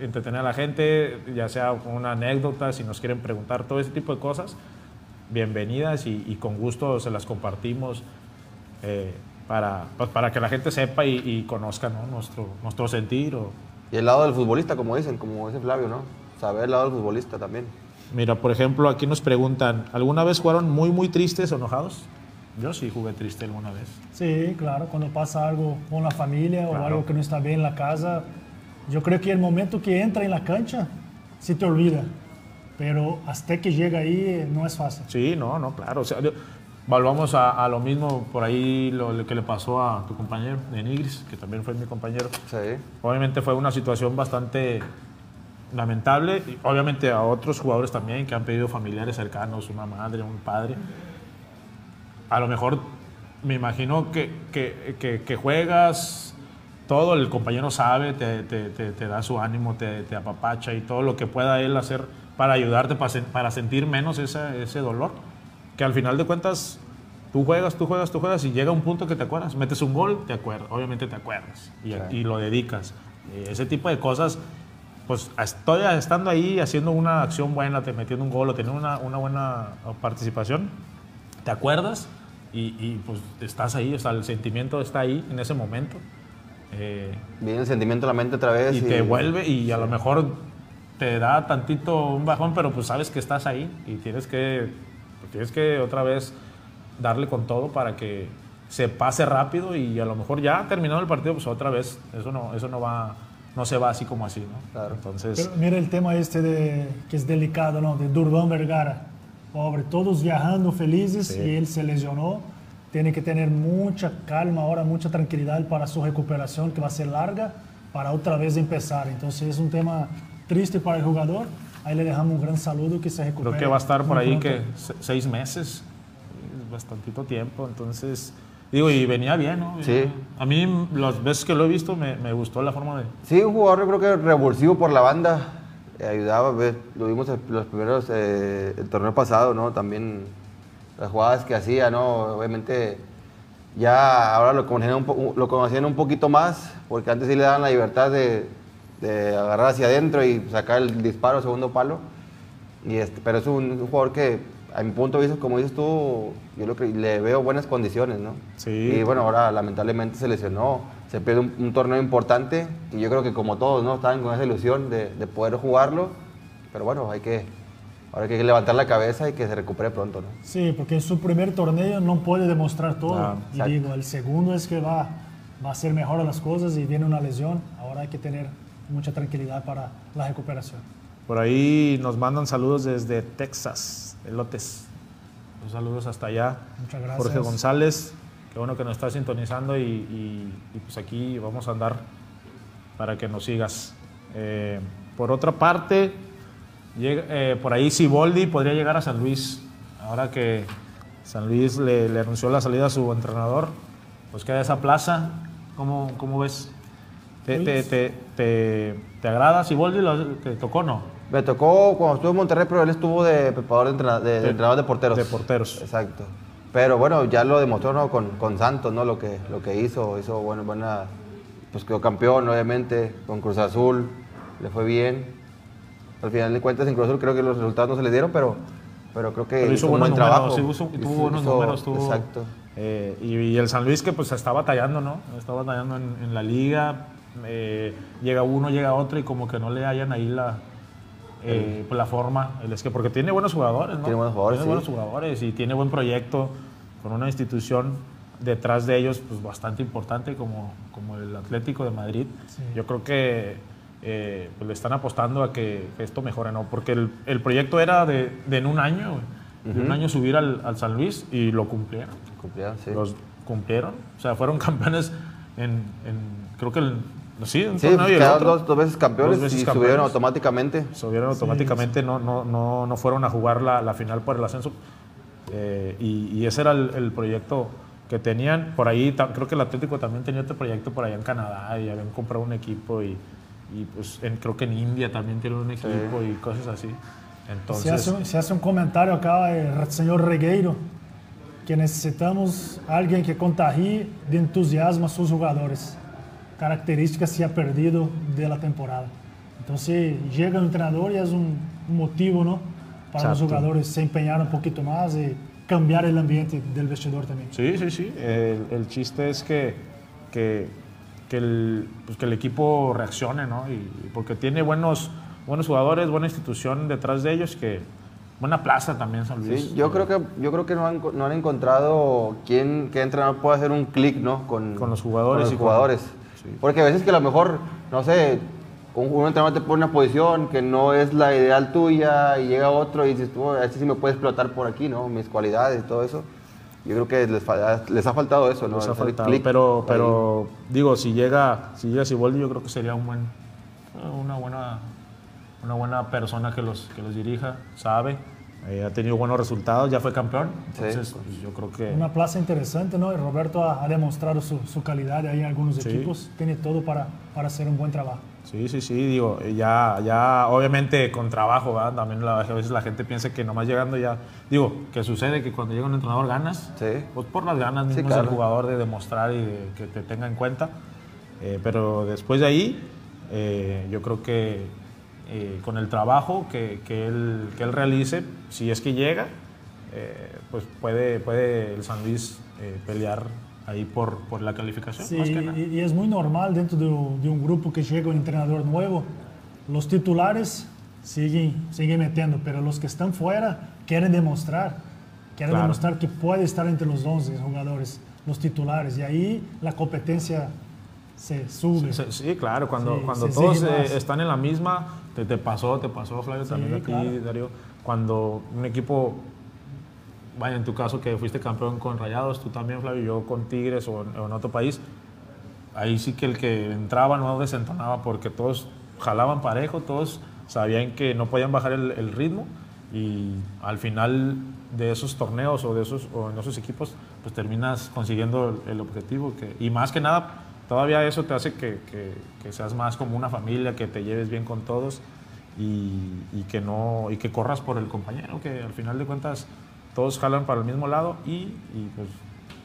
entretener a la gente, ya sea con una anécdota, si nos quieren preguntar todo ese tipo de cosas, bienvenidas y, y con gusto se las compartimos eh, para, pues, para que la gente sepa y, y conozca ¿no? nuestro, nuestro sentir. O, Y el lado del futbolista, como dicen, como dice Flavio, ¿no? Saber el lado del futbolista también. Mira, por ejemplo, aquí nos preguntan, ¿alguna vez jugaron muy, muy tristes o enojados? Yo sí jugué triste alguna vez. Sí, claro, cuando pasa algo con la familia Claro. o algo que no está bien en la casa, yo creo que el momento que entra en la cancha, se te olvida. Pero hasta que llega ahí eh, no es fácil. Sí, no, no, claro. O sea, yo- volvamos a, a lo mismo por ahí, lo, lo que le pasó a tu compañero de Nigris, que también fue mi compañero. Sí. Obviamente fue una situación bastante lamentable, y obviamente a otros jugadores también que han pedido familiares cercanos, una madre, un padre. A lo mejor me imagino que, que, que- que juegas todo el compañero sabe, te, te- te- te da su ánimo, te, apapacha y todo lo que pueda él hacer para ayudarte, para, sen- para sentir menos ese dolor. Que al final de cuentas, tú juegas, tú juegas, tú juegas y llega un punto que te acuerdas. Metes un gol, te acuerdas, obviamente te acuerdas y, y lo dedicas. Ese tipo de cosas, pues estoy estando ahí haciendo una acción buena, te metiendo un gol o teniendo una, una buena participación, te acuerdas y, y, pues estás ahí, o sea, el sentimiento está ahí en ese momento. Eh, Viene el sentimiento a la mente otra vez. y te vuelve y a lo mejor te da tantito un bajón, pero pues sabes que estás ahí y tienes que, pues, tienes que otra vez darle con todo para que se pase rápido y a lo mejor ya terminado el partido, pues otra vez, eso no, eso no va, no se va así como así, ¿no? Claro. Entonces, Pero mira el tema este de, que es delicado, ¿no? De Durban Vergara. Pobre, todos viajando felices Sí. y él se lesionó. Tiene que tener mucha calma ahora, mucha tranquilidad para su recuperación, que va a ser larga, para otra vez empezar. Entonces es un tema triste para el jugador. Ahí le dejamos un gran saludo, que se recupere. creo que va a estar por ahí pronto. que se- seis meses, es bastantito tiempo, entonces, digo, y venía bien, ¿no? Sí. A mí las veces que lo he visto me, me gustó la forma de... Sí, un jugador yo creo que revulsivo por la banda. Eh, ayudaba, ve, lo vimos en los primeros, eh, el torneo pasado, ¿no? También las jugadas que hacía, ¿no? Obviamente ya ahora lo conocían un, po- lo conocían un poquito más, porque antes sí le daban la libertad de, de agarrar hacia adentro y sacar el disparo segundo palo. Y este, pero es un, un jugador que, a mi punto de vista, como dices tú, yo lo que, le veo buenas condiciones, ¿no? Sí. Y bueno, ahora lamentablemente se lesionó, se pierde un, un torneo importante y yo creo que como todos, ¿no? Estaban con esa ilusión de, de poder jugarlo, pero bueno, hay que, ahora hay que levantar la cabeza y que se recupere pronto, ¿no? Sí, porque en su primer torneo no puede demostrar todo. Ah, y exacto. digo, el segundo es que va, va a ser mejor las cosas y viene una lesión. Ahora hay que tener mucha tranquilidad para la recuperación. Por ahí nos mandan saludos desde Texas, Elotes. Los saludos hasta allá. Muchas gracias. Jorge González, qué bueno que nos está sintonizando y, y- y pues aquí vamos a andar para que nos sigas. Eh, por otra parte, llega- eh, por ahí Siboldi podría llegar a San Luis. Ahora que San Luis le, le anunció la salida a su entrenador, pues queda esa plaza. ¿Cómo, cómo ves? ¿Te, te, te, te, te agrada Siboldi? ¿Lo- ¿Te tocó o no? Me tocó cuando estuve en Monterrey, pero él estuvo de preparador de, entrena- de- de De- entrenador de porteros. de porteros. Exacto. Pero bueno, ya lo demostró ¿no? con, con Santos, ¿no? Lo que, lo que hizo, hizo bueno, buena, pues quedó campeón, obviamente, con Cruz Azul, le fue bien. Al final de cuentas en Cruz Azul creo que los resultados no se le dieron, pero, pero creo que Pero hizo un buen números, trabajo. sí, hizo- tuvo Hizo- buenos números. Tuvo, Exacto. eh, y, y el San Luis que pues está batallando, ¿no? Está batallando en, en la liga. eh, llega uno, llega otro y como que no le hayan ahí la, eh, pues, la forma. El es que porque tiene buenos jugadores, ¿no? Tiene buenos jugadores, Tiene sí. buenos jugadores y tiene buen proyecto con una institución detrás de ellos pues bastante importante como, como el Atlético de Madrid. Yo creo que eh, pues, le están apostando a que, que esto mejore, ¿no? Porque el, el proyecto era de, de en un año, de un año subir al, al San Luis y lo cumplieron. Cumplieron, sí. Los cumplieron. O sea, fueron campeones en, en- creo que el, sí, Sí, quedaron dos, dos veces campeones Dos veces y campeones. subieron automáticamente. subieron automáticamente, no, no, no, no fueron a jugar la, la final por el ascenso. Eh, y, y ese era el, el proyecto que tenían. Por ahí creo que el Atlético también tenía otro proyecto por allá en Canadá y habían comprado un equipo y, y, pues en- creo que en India también tienen un equipo y cosas así. Se Entonces, hace, un- se hace un comentario acá, el señor Regueiro, que necesitamos alguien que contagie de entusiasmo a sus jugadores. Característica se ha perdido de la temporada. Entonces llega el entrenador y es un, un motivo ¿no? para los Exacto. jugadores se empeñar un poquito más y cambiar el ambiente del vestidor también. Sí, sí, sí. El, el chiste es que, que, que el, pues que el equipo reaccione, ¿no? Y, porque tiene buenos, buenos jugadores, buena institución detrás de ellos, que buena plaza también San Luis. Sí, yo creo que, yo creo que no, han, no han encontrado quién, qué entrenador puede hacer un clic ¿no? con, Con los jugadores con y los con- jugadores. Sí. Porque a veces que a lo mejor, no sé, un, un entrenador te pone una posición que no es la ideal tuya y llega otro y dices, tú, a este sí me puede explotar por aquí, ¿no? Mis cualidades y todo eso. Yo creo que les, les ha faltado eso, ¿no? Nos ha faltado, pero, pero digo, si llega, si llega Siboldi, yo creo que sería un buen, una buena, una buena persona que los, que los dirija, sabe, eh, ha tenido buenos resultados, ya fue campeón. Sí. Entonces, pues, yo creo que. Una plaza interesante, ¿no? Y Roberto ha, ha demostrado su, su calidad ahí en algunos Sí. equipos. Tiene todo para, para hacer un buen trabajo. Sí, sí, sí, digo, ya, ya, obviamente con trabajo, ¿verdad? También la- a veces la gente piensa que nomás llegando ya, digo, que sucede que cuando llega un entrenador ganas, Sí. pues por las ganas Sí, mismas claro. del jugador de demostrar y de que te tenga en cuenta, Eh, pero después de ahí, eh, yo creo que eh, con el trabajo que, que él, que él realice, si es que llega, eh, pues puede, puede el San Luis eh, pelear ahí por, por la calificación, Sí, más que nada. y, y es muy normal dentro de, un- de un grupo que llega un entrenador nuevo. Los titulares siguen, siguen metiendo, pero los que están fuera quieren demostrar. Quieren Claro. demostrar que puede estar entre los 11 jugadores, los titulares. Y ahí la competencia se sube. Sí, sí, claro, cuando, Sí, cuando todos eh, están en la misma, te, te pasó, te pasó, Flavio, también a ti, claro. Darío, cuando un equipo, vaya, en tu caso que fuiste campeón con Rayados, tú también, Flavio, yo con Tigres o, en- o en otro país, ahí sí que el que entraba no desentonaba porque todos jalaban parejo, todos sabían que no podían bajar el, el ritmo y al final de esos torneos o de esos o en esos equipos pues terminas consiguiendo el, el objetivo que, y más que nada todavía eso te hace que, que- que seas más como una familia que te lleves bien con todos y, y que no y que corras por el compañero que al final de cuentas todos jalan para el mismo lado y, y, pues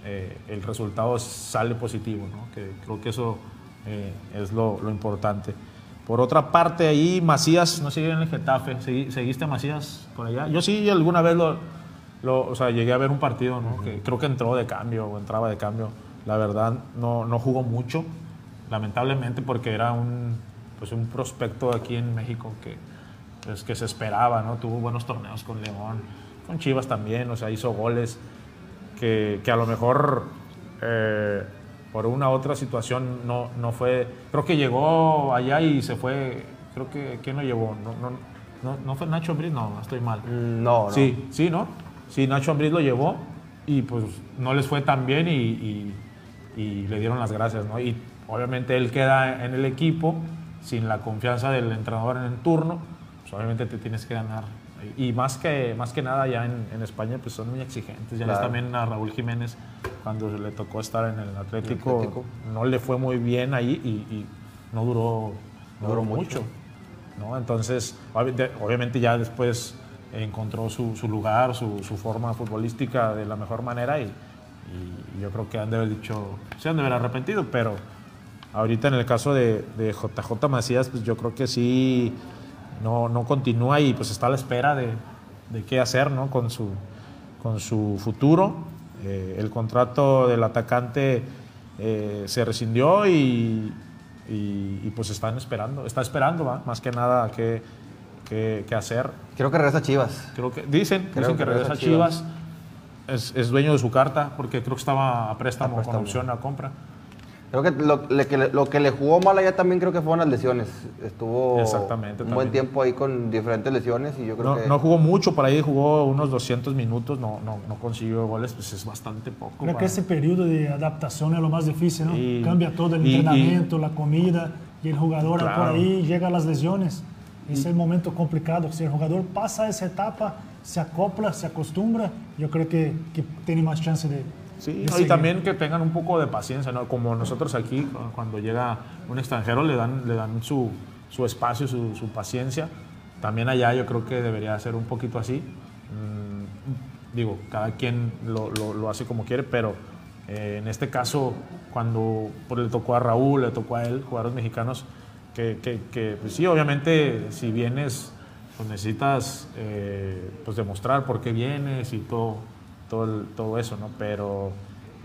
eh, el resultado sale positivo, ¿no? que creo que eso eh, es lo, lo importante. Por otra parte, ahí Macías no sigue en el Getafe. ¿Segui- ¿Seguiste a Macías por allá? Yo sí alguna vez lo, lo- o sea, llegué a ver un partido, ¿no? que creo que entró de cambio o entraba de cambio. La verdad, no, no jugó mucho, lamentablemente, porque era un, pues un prospecto aquí en México que, pues, que se esperaba, ¿no? Tuvo buenos torneos con León, con Chivas también, o sea, hizo goles que, que a lo mejor eh, por una otra situación no, no fue. Creo que llegó allá y se fue. Creo que. ¿Quién lo llevó? No, no, no, no fue Nacho Ambriz, no, estoy mal. No, no. Sí, sí, ¿no? Sí, Nacho Ambriz lo llevó y pues no les fue tan bien y, y- y le dieron las gracias, ¿no? Y obviamente él queda en el equipo sin la confianza del entrenador en el turno, pues obviamente te tienes que ganar. Y más que, más que nada ya en, en España pues son muy exigentes. Ya Claro. también a Raúl Jiménez cuando le tocó estar en el Atlético, Atlético. no le fue muy bien ahí y, y no duró, no duró mucho. mucho. ¿no? Entonces, obvi- obviamente ya después encontró su, su lugar, su, su forma futbolística de la mejor manera y, y yo creo que han de haber dicho, se han de haber arrepentido, pero ahorita en el caso de, de JJ Macías, pues yo creo que sí, no, no continúa y pues está a la espera de, de qué hacer ¿no? con, su, con su futuro. Eh, el contrato del atacante eh, se rescindió y, y, y, pues están esperando, está esperando ¿va? más que nada qué, qué- qué hacer. Creo que regresa a Chivas. Creo que dicen, Creo dicen que, que regresa regresa a Chivas. Es, es dueño de su carta porque creo que estaba a préstamo, A préstamo. con opción a compra. Creo que lo, le- que le- lo que le jugó mal allá también creo que fueron las lesiones. Estuvo Exactamente, un buen también. tiempo ahí con diferentes lesiones y yo creo No, que... no jugó mucho, por ahí jugó unos 200 minutos, no, no, no consiguió goles, pues es bastante poco. Creo para- que ese periodo de adaptación es lo más difícil, ¿no? Y- Cambia todo el y- y- entrenamiento, la comida, y el jugador Claro. por ahí llega a las lesiones. Ese es el momento complicado. Si el jugador pasa esa etapa, se acopla, se acostumbra, yo creo que, que tiene más chance de. Sí, de y también que tengan un poco de paciencia, ¿no? Como nosotros aquí, cu- cuando llega un extranjero, le dan, le dan su, su espacio, su, su paciencia. También allá yo creo que debería ser un poquito así. Mm, digo, cada quien lo, lo- lo hace como quiere, pero eh, en este caso, cuando pues, le tocó a Raúl, le tocó a él, jugadores mexicanos, que, que- que, pues sí, obviamente, si vienes, pues necesitas eh, pues demostrar por qué vienes y todo, todo, el- todo eso, ¿no? Pero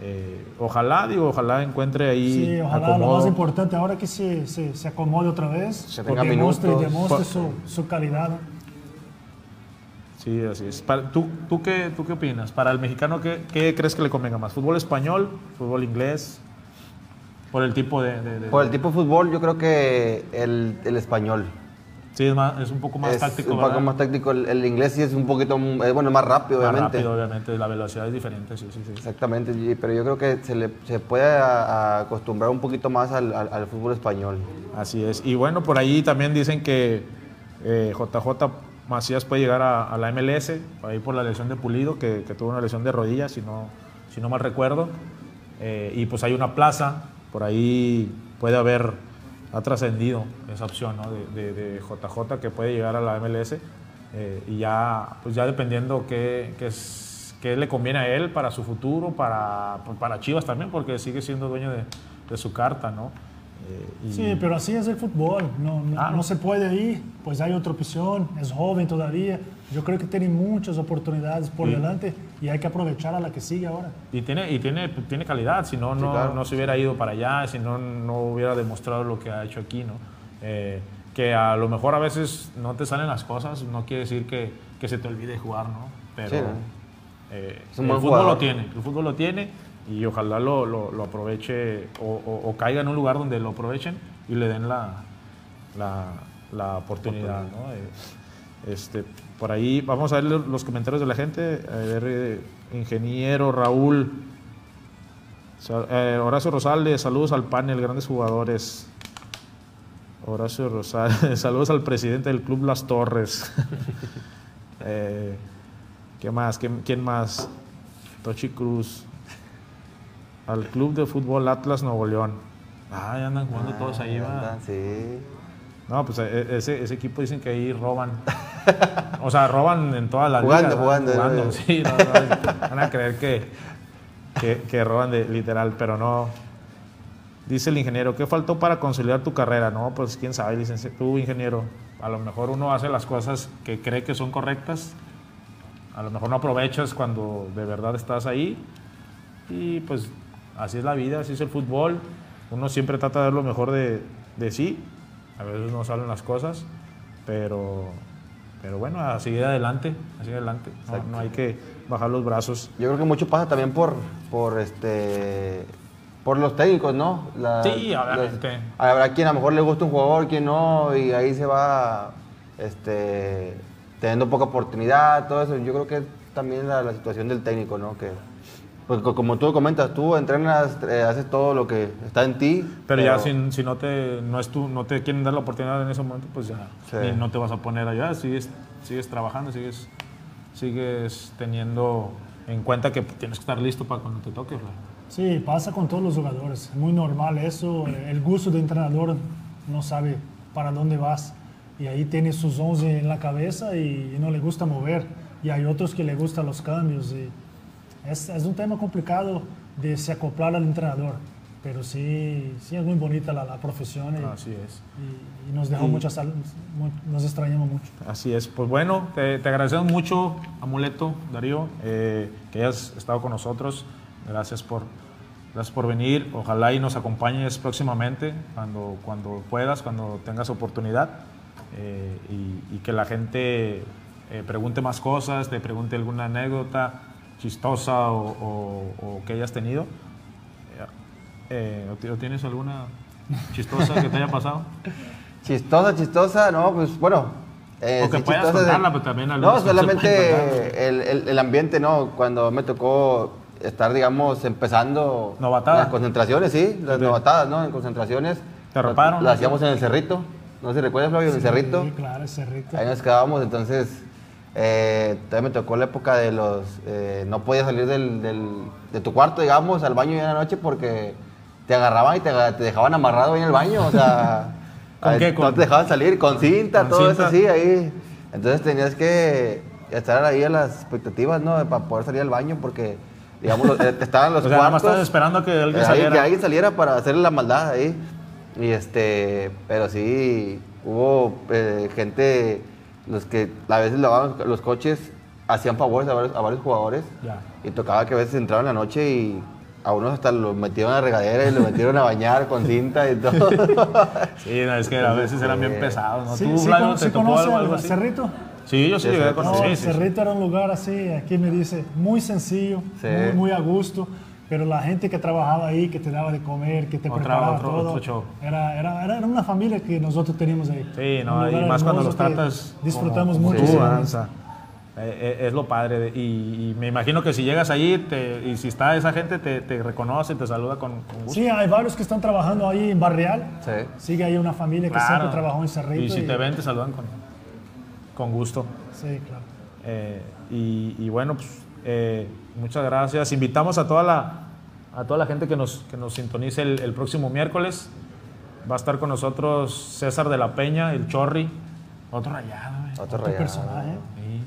eh, ojalá, digo, ojalá encuentre ahí Sí, ojalá lo acomodo. más importante ahora que se, se, se acomode otra vez, Que tenga demuestre, minutos. demuestre Pa- su, su calidad. ¿no? Sí, así es. Para- ¿tú, tú, qué, ¿Tú qué opinas? Para el mexicano, ¿qué, qué crees que le convenga más? ¿Fútbol español? ¿Fútbol inglés? Por el tipo de... de- de- Por el tipo de fútbol yo creo que el, el español. Sí, es, más, es un poco más es táctico, un poco ¿verdad? más táctico. El, el inglés sí es un poquito, eh, bueno, más rápido Más obviamente. rápido, obviamente. La velocidad es diferente, sí, sí, sí. Exactamente, pero yo creo que se, le, se puede a- a acostumbrar un poquito más al, al- al fútbol español. Así es. Y bueno, por ahí también dicen que eh, JJ Macías puede llegar a, la MLS, ahí por la lesión de Pulido, que, tuvo una lesión de rodilla, si no, si no mal recuerdo. Eh, y pues hay una plaza, por ahí puede haber, ha trascendido esa opción ¿no? de, JJ que puede llegar a la MLS. Eh, y ya, pues ya dependiendo qué, qué, es, qué, le conviene a él para su futuro, para, para Chivas también, porque sigue siendo dueño de, de su carta, ¿no? Eh, sí, pero así es el fútbol. No, no, ah, se puede ir, pues hay otra opción, es joven todavía. Yo creo que tiene muchas oportunidades por delante y hay que aprovechar a la que sigue ahora. Y tiene, y tiene, tiene calidad, si no, no, no se hubiera ido para allá, si no, no hubiera demostrado lo que ha hecho aquí, ¿no? Eh, que a lo mejor a veces no te salen las cosas, no quiere decir que, que se te olvide jugar, ¿no? Pero eh, el fútbol lo tiene, el fútbol lo tiene y ojalá lo, lo, aproveche o, caiga en un lugar donde lo aprovechen y le den la, la, oportunidad. ¿no? este, por ahí vamos a ver los comentarios de la gente. A ver, eh, ingeniero Raúl, eh, Horacio Rosales, saludos al panel, grandes jugadores. Horacio Rosales, saludos al presidente del club Las Torres. Eh, ¿Qué más? ¿Quién más? Tochi Cruz al Club de Fútbol Atlas Nuevo León. Ah, ya andan jugando todos ahí, va. Sí. No, pues e, ese, ese, equipo dicen que ahí roban. o sea, roban en todas las jugando, Jugando, jugando. Sí, no, van a creer que, que, que, roban de, literal, pero no. Dice el ingeniero, ¿qué faltó para consolidar tu carrera? No, pues quién sabe, licenciado. Tú, ingeniero, a lo mejor uno hace las cosas que cree que son correctas. A lo mejor no aprovechas cuando de verdad estás ahí. Y pues así es la vida, así es el fútbol. Uno siempre trata de dar lo mejor de, de sí. A veces no salen las cosas, pero, pero bueno, a seguir adelante, a seguir adelante. No, hay que bajar los brazos. Yo creo que mucho pasa también por, por este por los técnicos, ¿no? sí, obviamente. habrá quien a lo mejor le gusta un jugador, quien no, y ahí se va este, teniendo poca oportunidad, todo eso. Yo creo que también la, la situación del técnico, ¿no? Que, pues como tú comentas, tú entrenas, eh, haces todo lo que está en ti. Pero, ya si, no te no es tú, no te quieren dar la oportunidad en ese momento, pues ya no te vas a poner allá, sigues, sigues trabajando, sigues, sigues teniendo en cuenta que tienes que estar listo para cuando te toque. Sí, pasa con todos los jugadores, es muy normal eso, el gusto de entrenador no sabe para dónde vas y ahí tiene sus 11 en la cabeza y, y no le gusta mover y hay otros que le gustan los cambios y es, es, un tema complicado de se acoplar al entrenador, pero sí, sí es muy bonita la, la profesión. Y, Así es. Y, nos dejó muchas, nos extrañamos mucho. Así es. Pues bueno, te, te agradecemos mucho, Amuleto, Darío, eh, que hayas estado con nosotros. Gracias por, gracias por venir. Ojalá y nos acompañes próximamente cuando, cuando puedas, cuando tengas oportunidad. Eh, y, y, que la gente eh, pregunte más cosas, te pregunte alguna anécdota chistosa o, que hayas tenido. Eh, ¿O tienes alguna chistosa que te haya pasado? Chistosa, chistosa, no, pues bueno. Eh, o que puedas contarla, pero también No, solamente el, el, ambiente, ¿no? Cuando me tocó estar, digamos, empezando las concentraciones, sí, las novatadas, ¿no? En concentraciones. ¿Te roparon? Las hacíamos en el Cerrito. ¿No se recuerda, Flavio? en el Cerrito. Sí, claro, el Cerrito. Ahí nos quedábamos, entonces eh, también me tocó la época de los... Eh, no podías salir del, de tu cuarto, digamos, al baño en la noche porque te agarraban y te, dejaban amarrado ahí en el baño, o sea... ¿Con qué? No te dejaban salir, con cinta, todo eso así, ahí. Entonces tenías que estar ahí a las expectativas, ¿no? Para poder salir al baño porque, digamos, eh, estaban los o sea, cuartos... estabas esperando que alguien saliera. Que alguien saliera para hacerle la maldad ahí. Y este... Pero sí, hubo gente los que a veces lavaban los coches hacían favores a varios, jugadores y tocaba que a veces entraban en la noche y a unos hasta los metieron a la regadera y los metieron a bañar con cinta y todo. Sí, es que a veces eran bien pesados, ¿no? Sí, ¿Tú, sí, te tocó algo, así? ¿Cerrito? Sí, yo sí llegué a conocer. Cerrito era un lugar así, aquí me dice, muy sencillo, muy, muy a gusto pero la gente que trabajaba ahí, que te daba de comer, que te preparaba todo, Era, era, era, una familia que nosotros teníamos ahí. Sí, no, y más cuando los tratas. Disfrutamos mucho. Tú, eh, eh, es lo padre. y, me imagino que si llegas ahí y si está esa gente, te, te reconoce, te saluda con, gusto. Sí, hay varios que están trabajando ahí en Barrial. Sí. Sigue ahí una familia que siempre trabajó en Cerrito. Y si te ven, te saludan con. Con gusto. Sí, claro. Eh, y, y bueno, pues eh, muchas gracias. Invitamos a toda la, a toda la gente que nos, que nos sintonice el, el próximo miércoles. Va a estar con nosotros César de la Peña, el Chorri. Otro rayado, güey. Otro Otro rayado. personaje. Sí,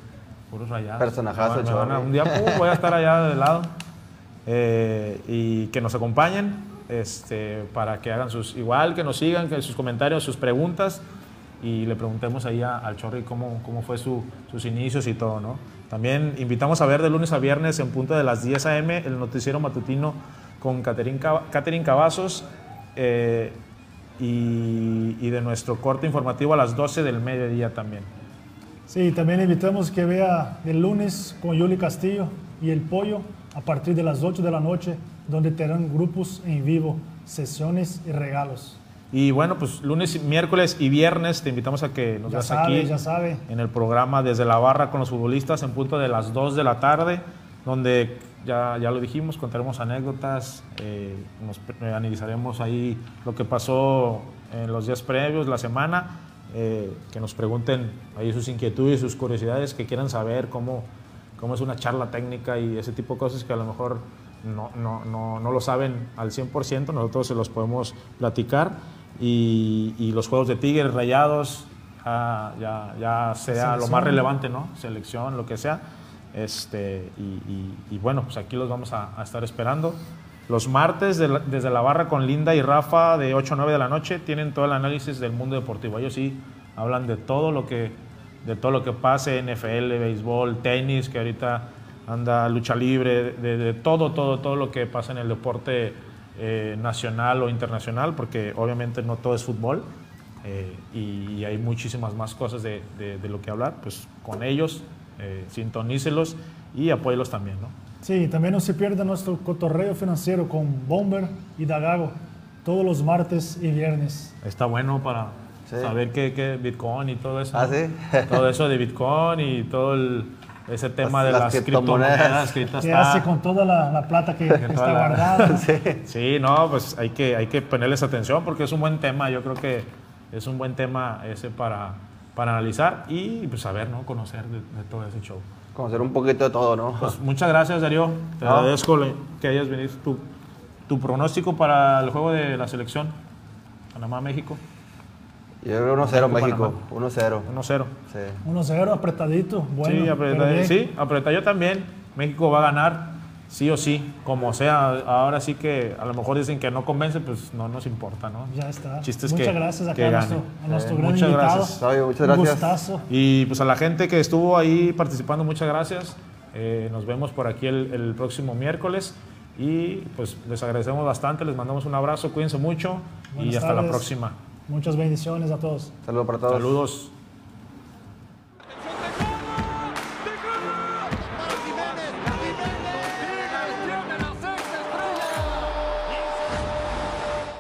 puros rayados. Personajazo, Chorri. Un día pum, voy a estar allá de lado. Eh, y que nos acompañen este, para que hagan sus. Igual que nos sigan, que sus comentarios, sus preguntas. Y le preguntemos ahí a- al Chorri cómo, cómo fue su- sus inicios y todo, ¿no? También invitamos a ver de lunes a viernes en punto de las 10 a.m. el noticiero matutino con Catherine Cavazos. eh, y, y de nuestro corte informativo a las 12 del mediodía también. Sí, también invitamos que vea el lunes con Yuli Castillo y El Pollo a partir de las 8 de la noche, donde tendrán grupos en vivo, sesiones y regalos. Y bueno, pues lunes, miércoles y viernes te invitamos a que nos Ya veas sabe, aquí ya sabe. en el programa Desde la Barra con los futbolistas en punto de las 2 de la tarde, donde ya, ya lo dijimos, contaremos anécdotas, eh, nos eh, analizaremos ahí lo que pasó en los días previos, la semana, eh, que nos pregunten ahí sus inquietudes, sus curiosidades, que quieran saber cómo, cómo es una charla técnica y ese tipo de cosas que a lo mejor no, no, no, no lo saben al 100%, nosotros se los podemos platicar. Y, y los juegos de Tigres, Rayados, ya, ya, ya sea lo más Selección. relevante, ¿no? Selección, lo que sea. Este, y, y- y bueno, pues aquí los vamos a, a estar esperando. Los martes de la- desde la barra con Linda y Rafa de 8 a 9 de la noche tienen todo el análisis del mundo deportivo. Ellos sí hablan de todo lo que, de todo lo que pase, NFL, béisbol, tenis, que ahorita anda lucha libre, de, de todo, todo, todo lo que pasa en el deporte eh, nacional o internacional, porque obviamente no todo es fútbol. eh, y, y hay muchísimas más cosas de, de- de lo que hablar, pues con ellos, eh, sintonícelos y apóyelos también, ¿no? Sí, también no se pierda nuestro cotorreo financiero con Bomber y Dagago todos los martes y viernes. Está bueno para Sí. saber qué, qué Bitcoin y todo eso. Ah. ¿sí? todo eso de Bitcoin y todo el- ese tema Las- de las las, criptomonedas. criptomonedas que ahorita ¿Qué está- hace con toda la, la plata que, que está la- guardada? Sí, no, pues hay que, hay que ponerles atención porque es un buen tema. Yo creo que es un buen tema ese para, para analizar y pues saber, ¿no? Conocer de, de todo ese show. Conocer un poquito de todo, ¿no? Pues muchas gracias, Darío. Te No. agradezco que hayas venido. Tu, tu pronóstico para el juego de la selección Panamá-México, Yo creo 1-0 México, México. Panamá. 1-0. 1-0. Sí. 1-0, apretadito, bueno. sí, pero apreta, bien. sí, apreta yo también. México va a ganar, sí o sí, como sea. Ahora sí que a lo mejor dicen que no convence, pues no nos importa, ¿no? Ya está. Chiste es Muchas que- gracias acá que a nuestro, a nuestro Eh, gran muchas invitado. gracias. Muchas Un gracias. gustazo. Y pues a la gente que estuvo ahí participando, muchas gracias. Eh, nos vemos por aquí el, el próximo miércoles. Y pues les agradecemos bastante, les mandamos un abrazo, cuídense mucho y Buenas hasta la próxima. Muchas bendiciones a todos. Saludos para todos. Saludos.